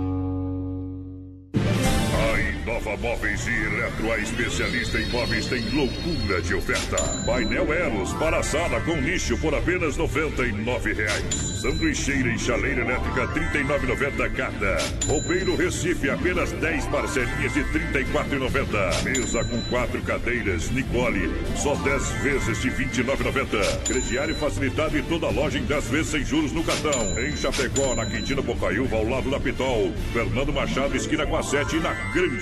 A Inova Móveis e Eletro, a especialista em móveis, tem loucura de oferta. Painel Eros para a sala com nicho por apenas 99 reais. Sanduicheira e chaleira elétrica R$ 39,90 cada. Roupeiro Recife, apenas 10 parcelinhas de R$ 34,90. Mesa com quatro cadeiras, Nicole, só 10 vezes de R$ 29,90. Crediário facilitado em toda a loja em 10 vezes sem juros no cartão. Em Chapecó, na Quintino Bocaiúva, ao lado da Pitol. Fernando Machado, esquina com a 7 e na Grande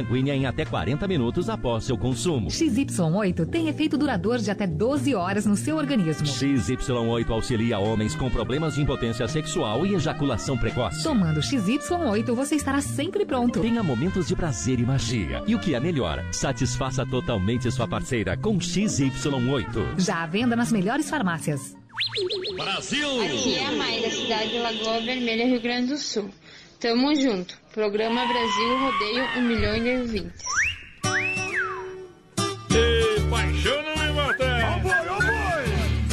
em até 40 minutos após seu consumo. XY8 tem efeito duradouro de até 12 horas no seu organismo. XY8 auxilia homens com problemas de impotência sexual e ejaculação precoce. Tomando XY8, você estará sempre pronto. Tenha momentos de prazer e magia. E o que é melhor, satisfaça totalmente sua parceira com XY8. Já à venda nas melhores farmácias. Brasil! Aqui é a Mai, da cidade de Lagoa Vermelha, Rio Grande do Sul. Tamo junto. Programa Brasil Rodeio um milhão de ouvintes. E mata!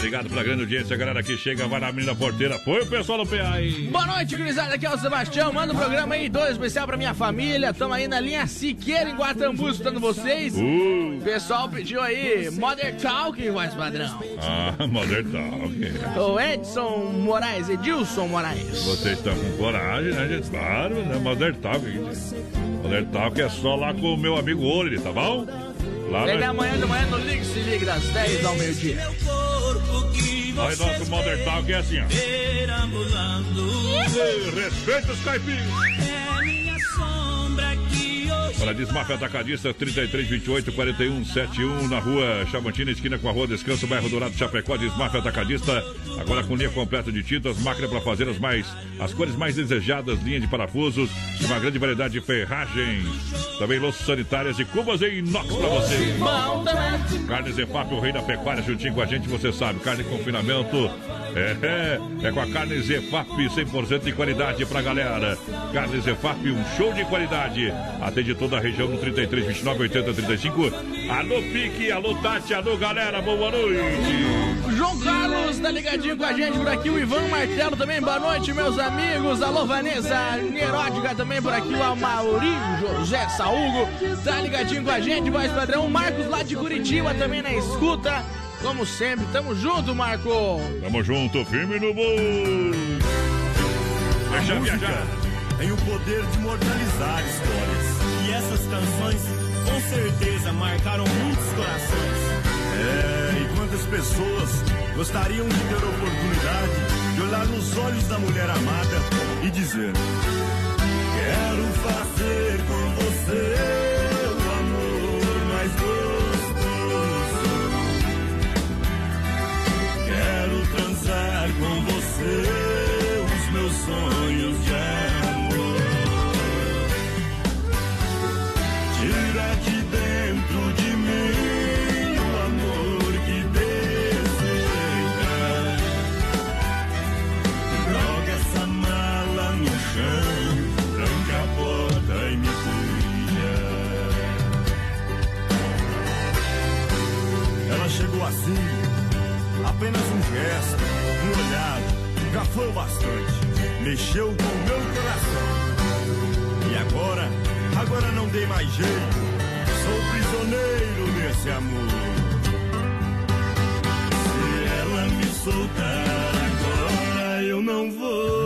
Obrigado pela grande audiência, galera que chega, vai na menina porteira. Foi o pessoal do PA aí. Boa noite, gurizada. Aqui é o Sebastião. Manda um programa aí, todo especial pra minha família. Tamo aí na linha Siqueira, em Guatambu, escutando vocês. Uh. O pessoal pediu aí Mother Talk, voz padrão. Ah, Mother Talk. O Edson Moraes, Edilson Moraes. Vocês estão com coragem, né, gente? Claro, né? Mother Talk. Mother Talk é só lá com o meu amigo Oli, tá bom? Lá Vem nós- amanhã de manhã no Ligue Se Ligue, das 10 ao meio-dia. Aí nosso Mother Talk é assim, ó. Ei, Respeita os caipiras. Olha, Desmafia Atacadista 3328 4171 na rua Chavantina, esquina com a rua Descanso, bairro Dourado, Chapecó. Desmafia Atacadista, agora com linha completa de tintas, máquina para fazer as mais as cores mais desejadas, linha de parafusos uma grande variedade de ferragens. Também louças sanitárias e cubas em inox para você. Também. Carnes EFAP, o rei da pecuária, juntinho com a gente, você sabe. Carne em confinamento, É, é, é com a carne Zefap 100% de qualidade pra galera. Carne Zefap, um show de qualidade. Atende toda a região no 33, 29, 80, 35. Alô, Pique, alô, Tati, alô, galera, boa noite. João Carlos tá ligadinho com a gente por aqui. O Ivan Martelo também, boa noite, meus amigos. Alô, Vanessa Nerótica também por aqui. O Amauri José Saúgo tá ligadinho com a gente. Voz padrão. O Marcos lá de Curitiba também na escuta. Como sempre, tamo junto, Marco. Tamo junto, firme no bolo. Deixa a música viajar. tem o poder de imortalizar histórias. E essas canções, com certeza, marcaram muitos corações. É, e quantas pessoas gostariam de ter a oportunidade de olhar nos olhos da mulher amada e dizer: Quero fazer com você com você os meus sonhos de amor. Tira de dentro de mim o amor que deseja. Joga essa mala no chão, tranca a porta e me cuida. Ela chegou assim, apenas um gesto, foi bastante. Mexeu com o meu coração. E agora, agora não tem mais jeito. Sou prisioneiro desse amor. Se ela me soltar agora, eu não vou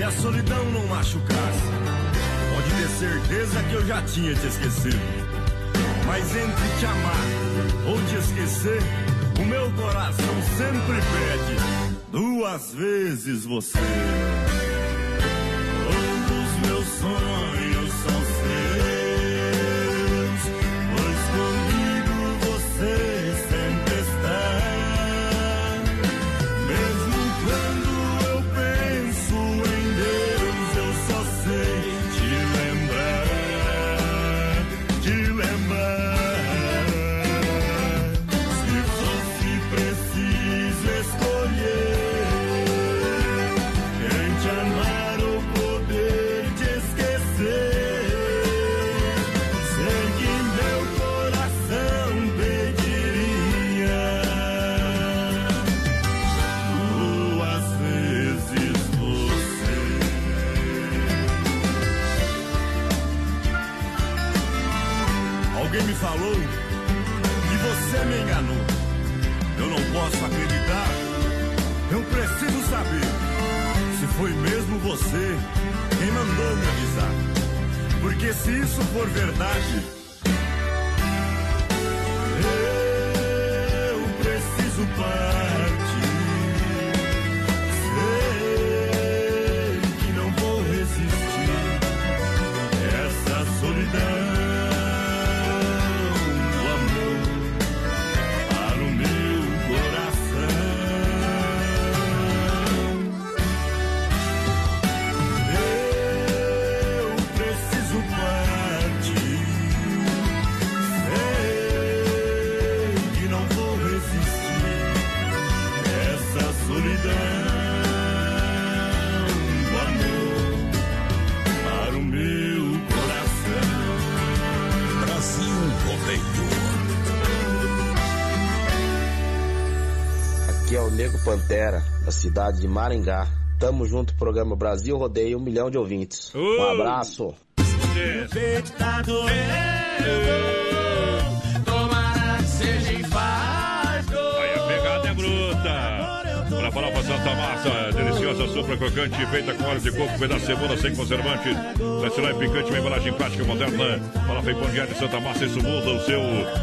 e a solidão não machucasse, pode ter certeza que eu já tinha te esquecido. Mas entre te amar ou te esquecer, o meu coração sempre pede duas vezes você. Todos meus sonhos você quem mandou me avisar. Porque se isso for verdade, eu preciso partir. Pantera, da cidade de Maringá. Tamo junto, programa Brasil Rodeio, um milhão de ouvintes. Um abraço. Tomara que seja infarto. Aí a pegada é farofa Santa Massa, deliciosa sopa crocante, feita com óleo de coco, pedaço de cebola sem conservante, tradicional e picante, uma embalagem plástica moderna. Farofa e pão de Santa Massa, isso muda o seu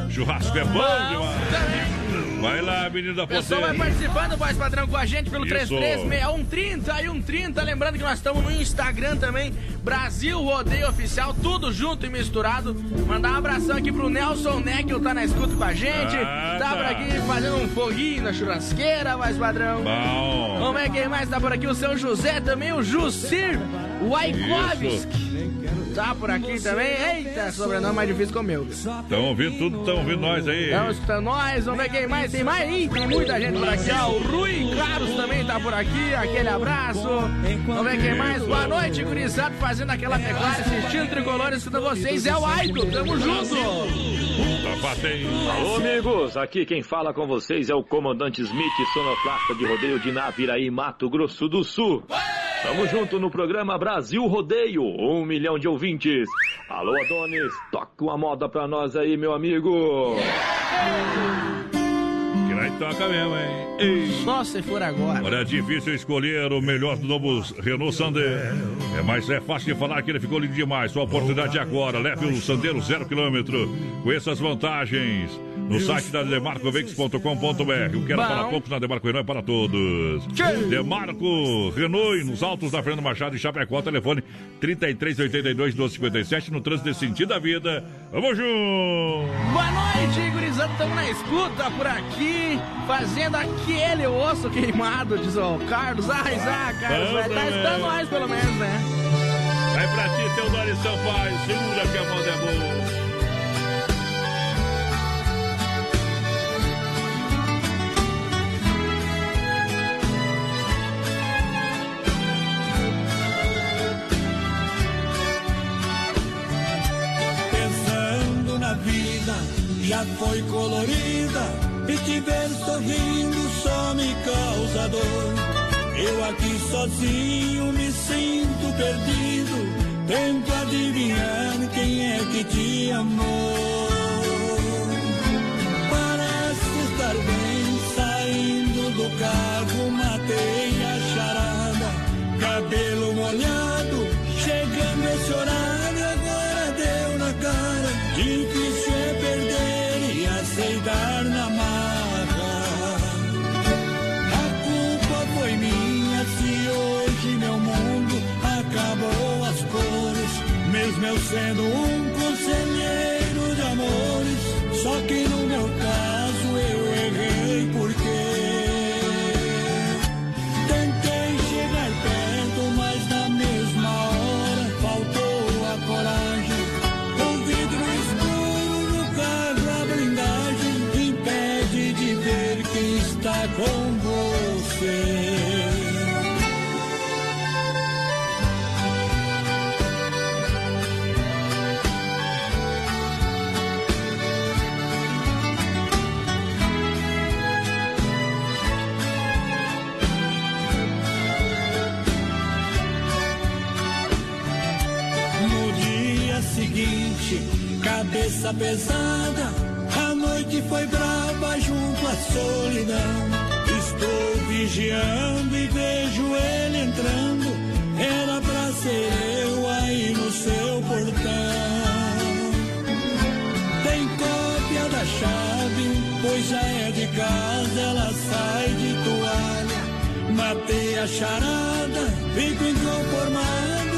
churrasco, é bom demais. Vai lá, menino da O pessoal vai participando, voz padrão, com a gente pelo Isso. 336130 e 130. Lembrando que nós estamos no Instagram também, Brasil Rodeio Oficial, tudo junto e misturado. Mandar um abração aqui pro Nelson Neckel, tá na escuta com a gente. Ah, tá tá. por aqui fazendo um foguinho na churrasqueira, voz padrão. Bom. Vamos ver quem mais tá por aqui, o seu José também, o Jussir Waikovski. Tá por aqui também. Eita, sobrenome mais difícil que o meu. Estão ouvindo tudo, estão ouvindo nós aí. Estão escutando nós, vamos ver quem mais. Tem mais? Ih, tem muita gente por aqui, ó. O Rui Carlos também tá por aqui. Aquele abraço. Vamos ver quem mais. Boa noite, gurizado, fazendo aquela pecuária, assistindo tricolores, escutando vocês. É o Aito, tamo junto. Tá. Alô, amigos! Aqui quem fala com vocês é o comandante Smith, sonoplasta de rodeio de Naviraí, Mato Grosso do Sul. Tamo junto no programa Brasil Rodeio, um milhão de ouvintes. Alô, Adonis, toca uma moda pra nós aí, meu amigo. Que nós toca mesmo, hein? Ei. Só se for agora. Olha, é difícil escolher o melhor do novo Renault Sandero. É, mas é fácil de falar que ele ficou lindo demais. Sua oportunidade é agora. Leve o Sandero zero quilômetro. Conheça as vantagens no site da demarcovex.com.br. O que era Bom. para poucos na Demarco Renault é para todos. Demarco Renault nos altos da Fernando Machado e Chapecó. Telefone 3382 1257 no trânsito desse sentido da vida. Vamos junto! Boa noite, gurizada. Estamos na escuta por aqui, fazendo aquele osso queimado, diz o Carlos. Ai, Zá, Carlos, vai tá escutando nós pelo menos, né? Vai pra ti, Teodoro e Sampaio. Segura que a moda é boa. Já foi colorida. E te ver sorrindo só me causa dor. Eu aqui sozinho me sinto perdido. Tento adivinhar quem é que te amou. Parece estar bem saindo do carro, cabeça pesada, a noite foi brava junto à solidão. Estou vigiando e vejo ele entrando, era pra ser eu aí no seu portão. Tem cópia da chave, pois já é de casa, ela sai de toalha. Matei a charada, fico inconformado,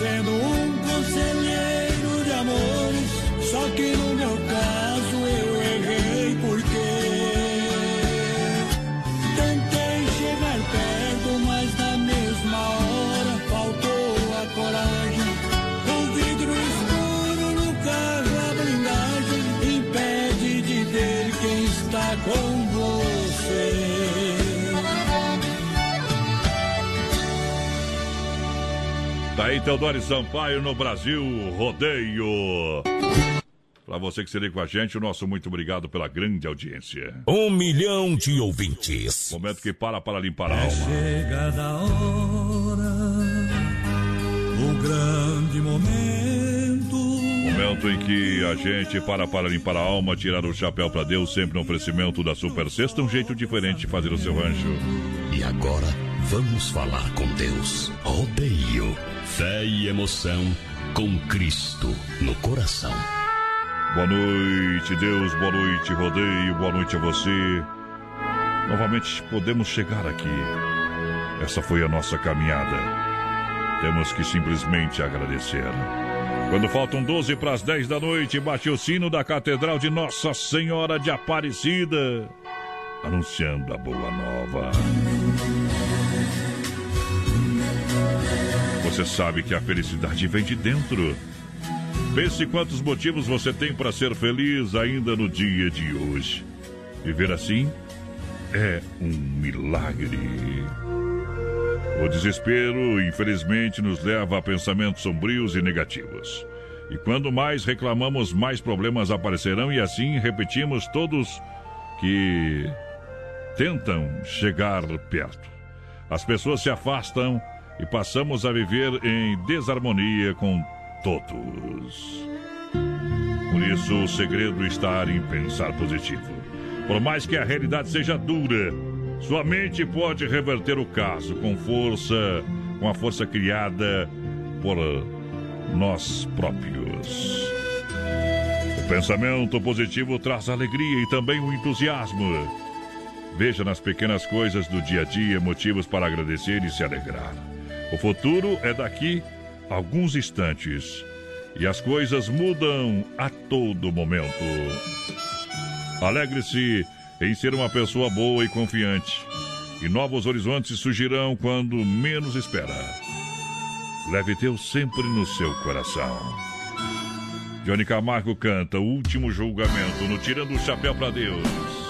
sendo aí Teodoro Sampaio no Brasil Rodeio. Pra você que se liga com a gente, o nosso muito obrigado pela grande audiência. Um milhão de ouvintes. Momento que para para limpar a alma. Chegada a hora, o grande momento. Momento momento em que a gente para para limpar a alma, tirar o chapéu para Deus, sempre no oferecimento da Super Sexta, um jeito diferente de fazer o seu rancho. E agora vamos falar com Deus. Rodeio, fé e emoção com Cristo no coração. Boa noite, Deus, boa noite, rodeio, boa noite a você. Novamente podemos chegar aqui. Essa foi a nossa caminhada. Temos que simplesmente agradecer. Quando faltam 12 para as 10 da noite, bate o sino da Catedral de Nossa Senhora de Aparecida, anunciando a boa nova. Você sabe que a felicidade vem de dentro. Pense quantos motivos você tem para ser feliz ainda no dia de hoje. Viver assim é um milagre. O desespero, infelizmente, nos leva a pensamentos sombrios e negativos. E quando mais reclamamos, mais problemas aparecerão, e assim repetimos todos que tentam chegar perto. As pessoas se afastam e passamos a viver em desarmonia com todos. Por isso, o segredo está em pensar positivo. Por mais que a realidade seja dura, sua mente pode reverter o caso com força, com a força criada por nós próprios. O pensamento positivo traz alegria e também o entusiasmo. Veja nas pequenas coisas do dia a dia motivos para agradecer e se alegrar. O futuro é daqui alguns instantes e as coisas mudam a todo momento. Alegre-se em ser uma pessoa boa e confiante, e novos horizontes surgirão quando menos espera. Leve Deus sempre no seu coração. Johnny Camargo canta o último julgamento no Tirando o Chapéu para Deus.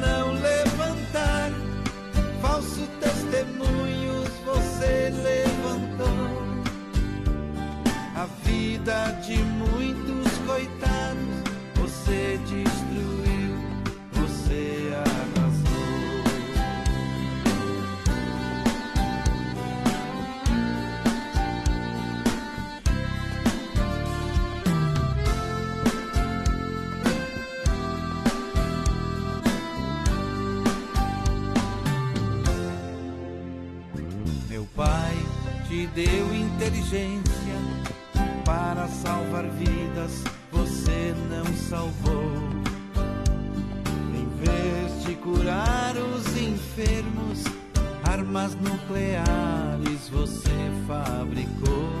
deu inteligência para salvar vidas, você não salvou. Em vez de curar os enfermos, armas nucleares você fabricou.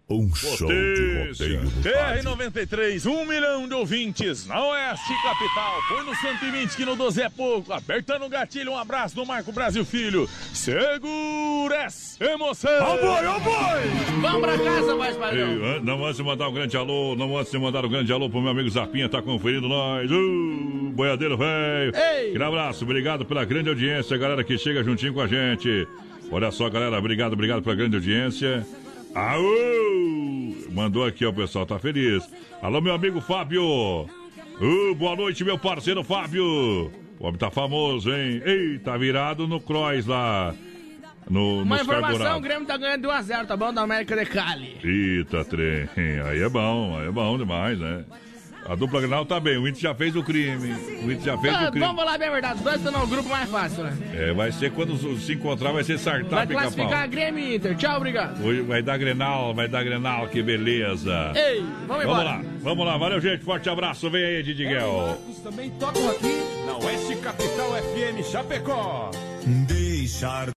Um show de rodeio do TR93, um milhão de ouvintes na Oeste Capital. Põe no 120 que no 12 é pouco. Apertando o gatilho, um abraço do Marco Brasil Filho. Segura essa emoção. Ó boi, ó boi! Vamos pra casa, mais padrão. An- não antes de mandar um grande alô, não antes de mandar um grande alô pro meu amigo Zapinha, tá conferindo nós. Uh, boiadeiro velho. Ei! Aquele abraço, obrigado pela grande audiência, galera que chega juntinho com a gente. Olha só, galera, obrigado, obrigado pela grande audiência. Aô! Mandou aqui, ó, o pessoal tá feliz. Alô, meu amigo Fábio. Uh, boa noite, meu parceiro Fábio. O homem tá famoso, hein? Ei, tá virado no Cross lá. No, Uma informação, o carburadores. Grêmio tá ganhando de 1x0, tá bom? Da América de Cali. Eita, trem. Aí é bom, aí é bom demais, né? A dupla Granal tá bem, o Inter já fez o crime. O Inter já fez Ah, o crime. vamos falar bem a verdade, os dois estão no grupo mais fácil, né? É, vai ser quando se encontrar, vai ser Vai sartar pica-pau. classificar Grêmio e Inter. Tchau, obrigado. Hoje vai dar Grenal, vai dar Grenal, que beleza. Ei, vamos embora. lá, vamos lá, valeu, gente. Forte abraço, vem aí, Didiguel. Também tocam aqui na Oeste Capital FM Chapecó. Deixar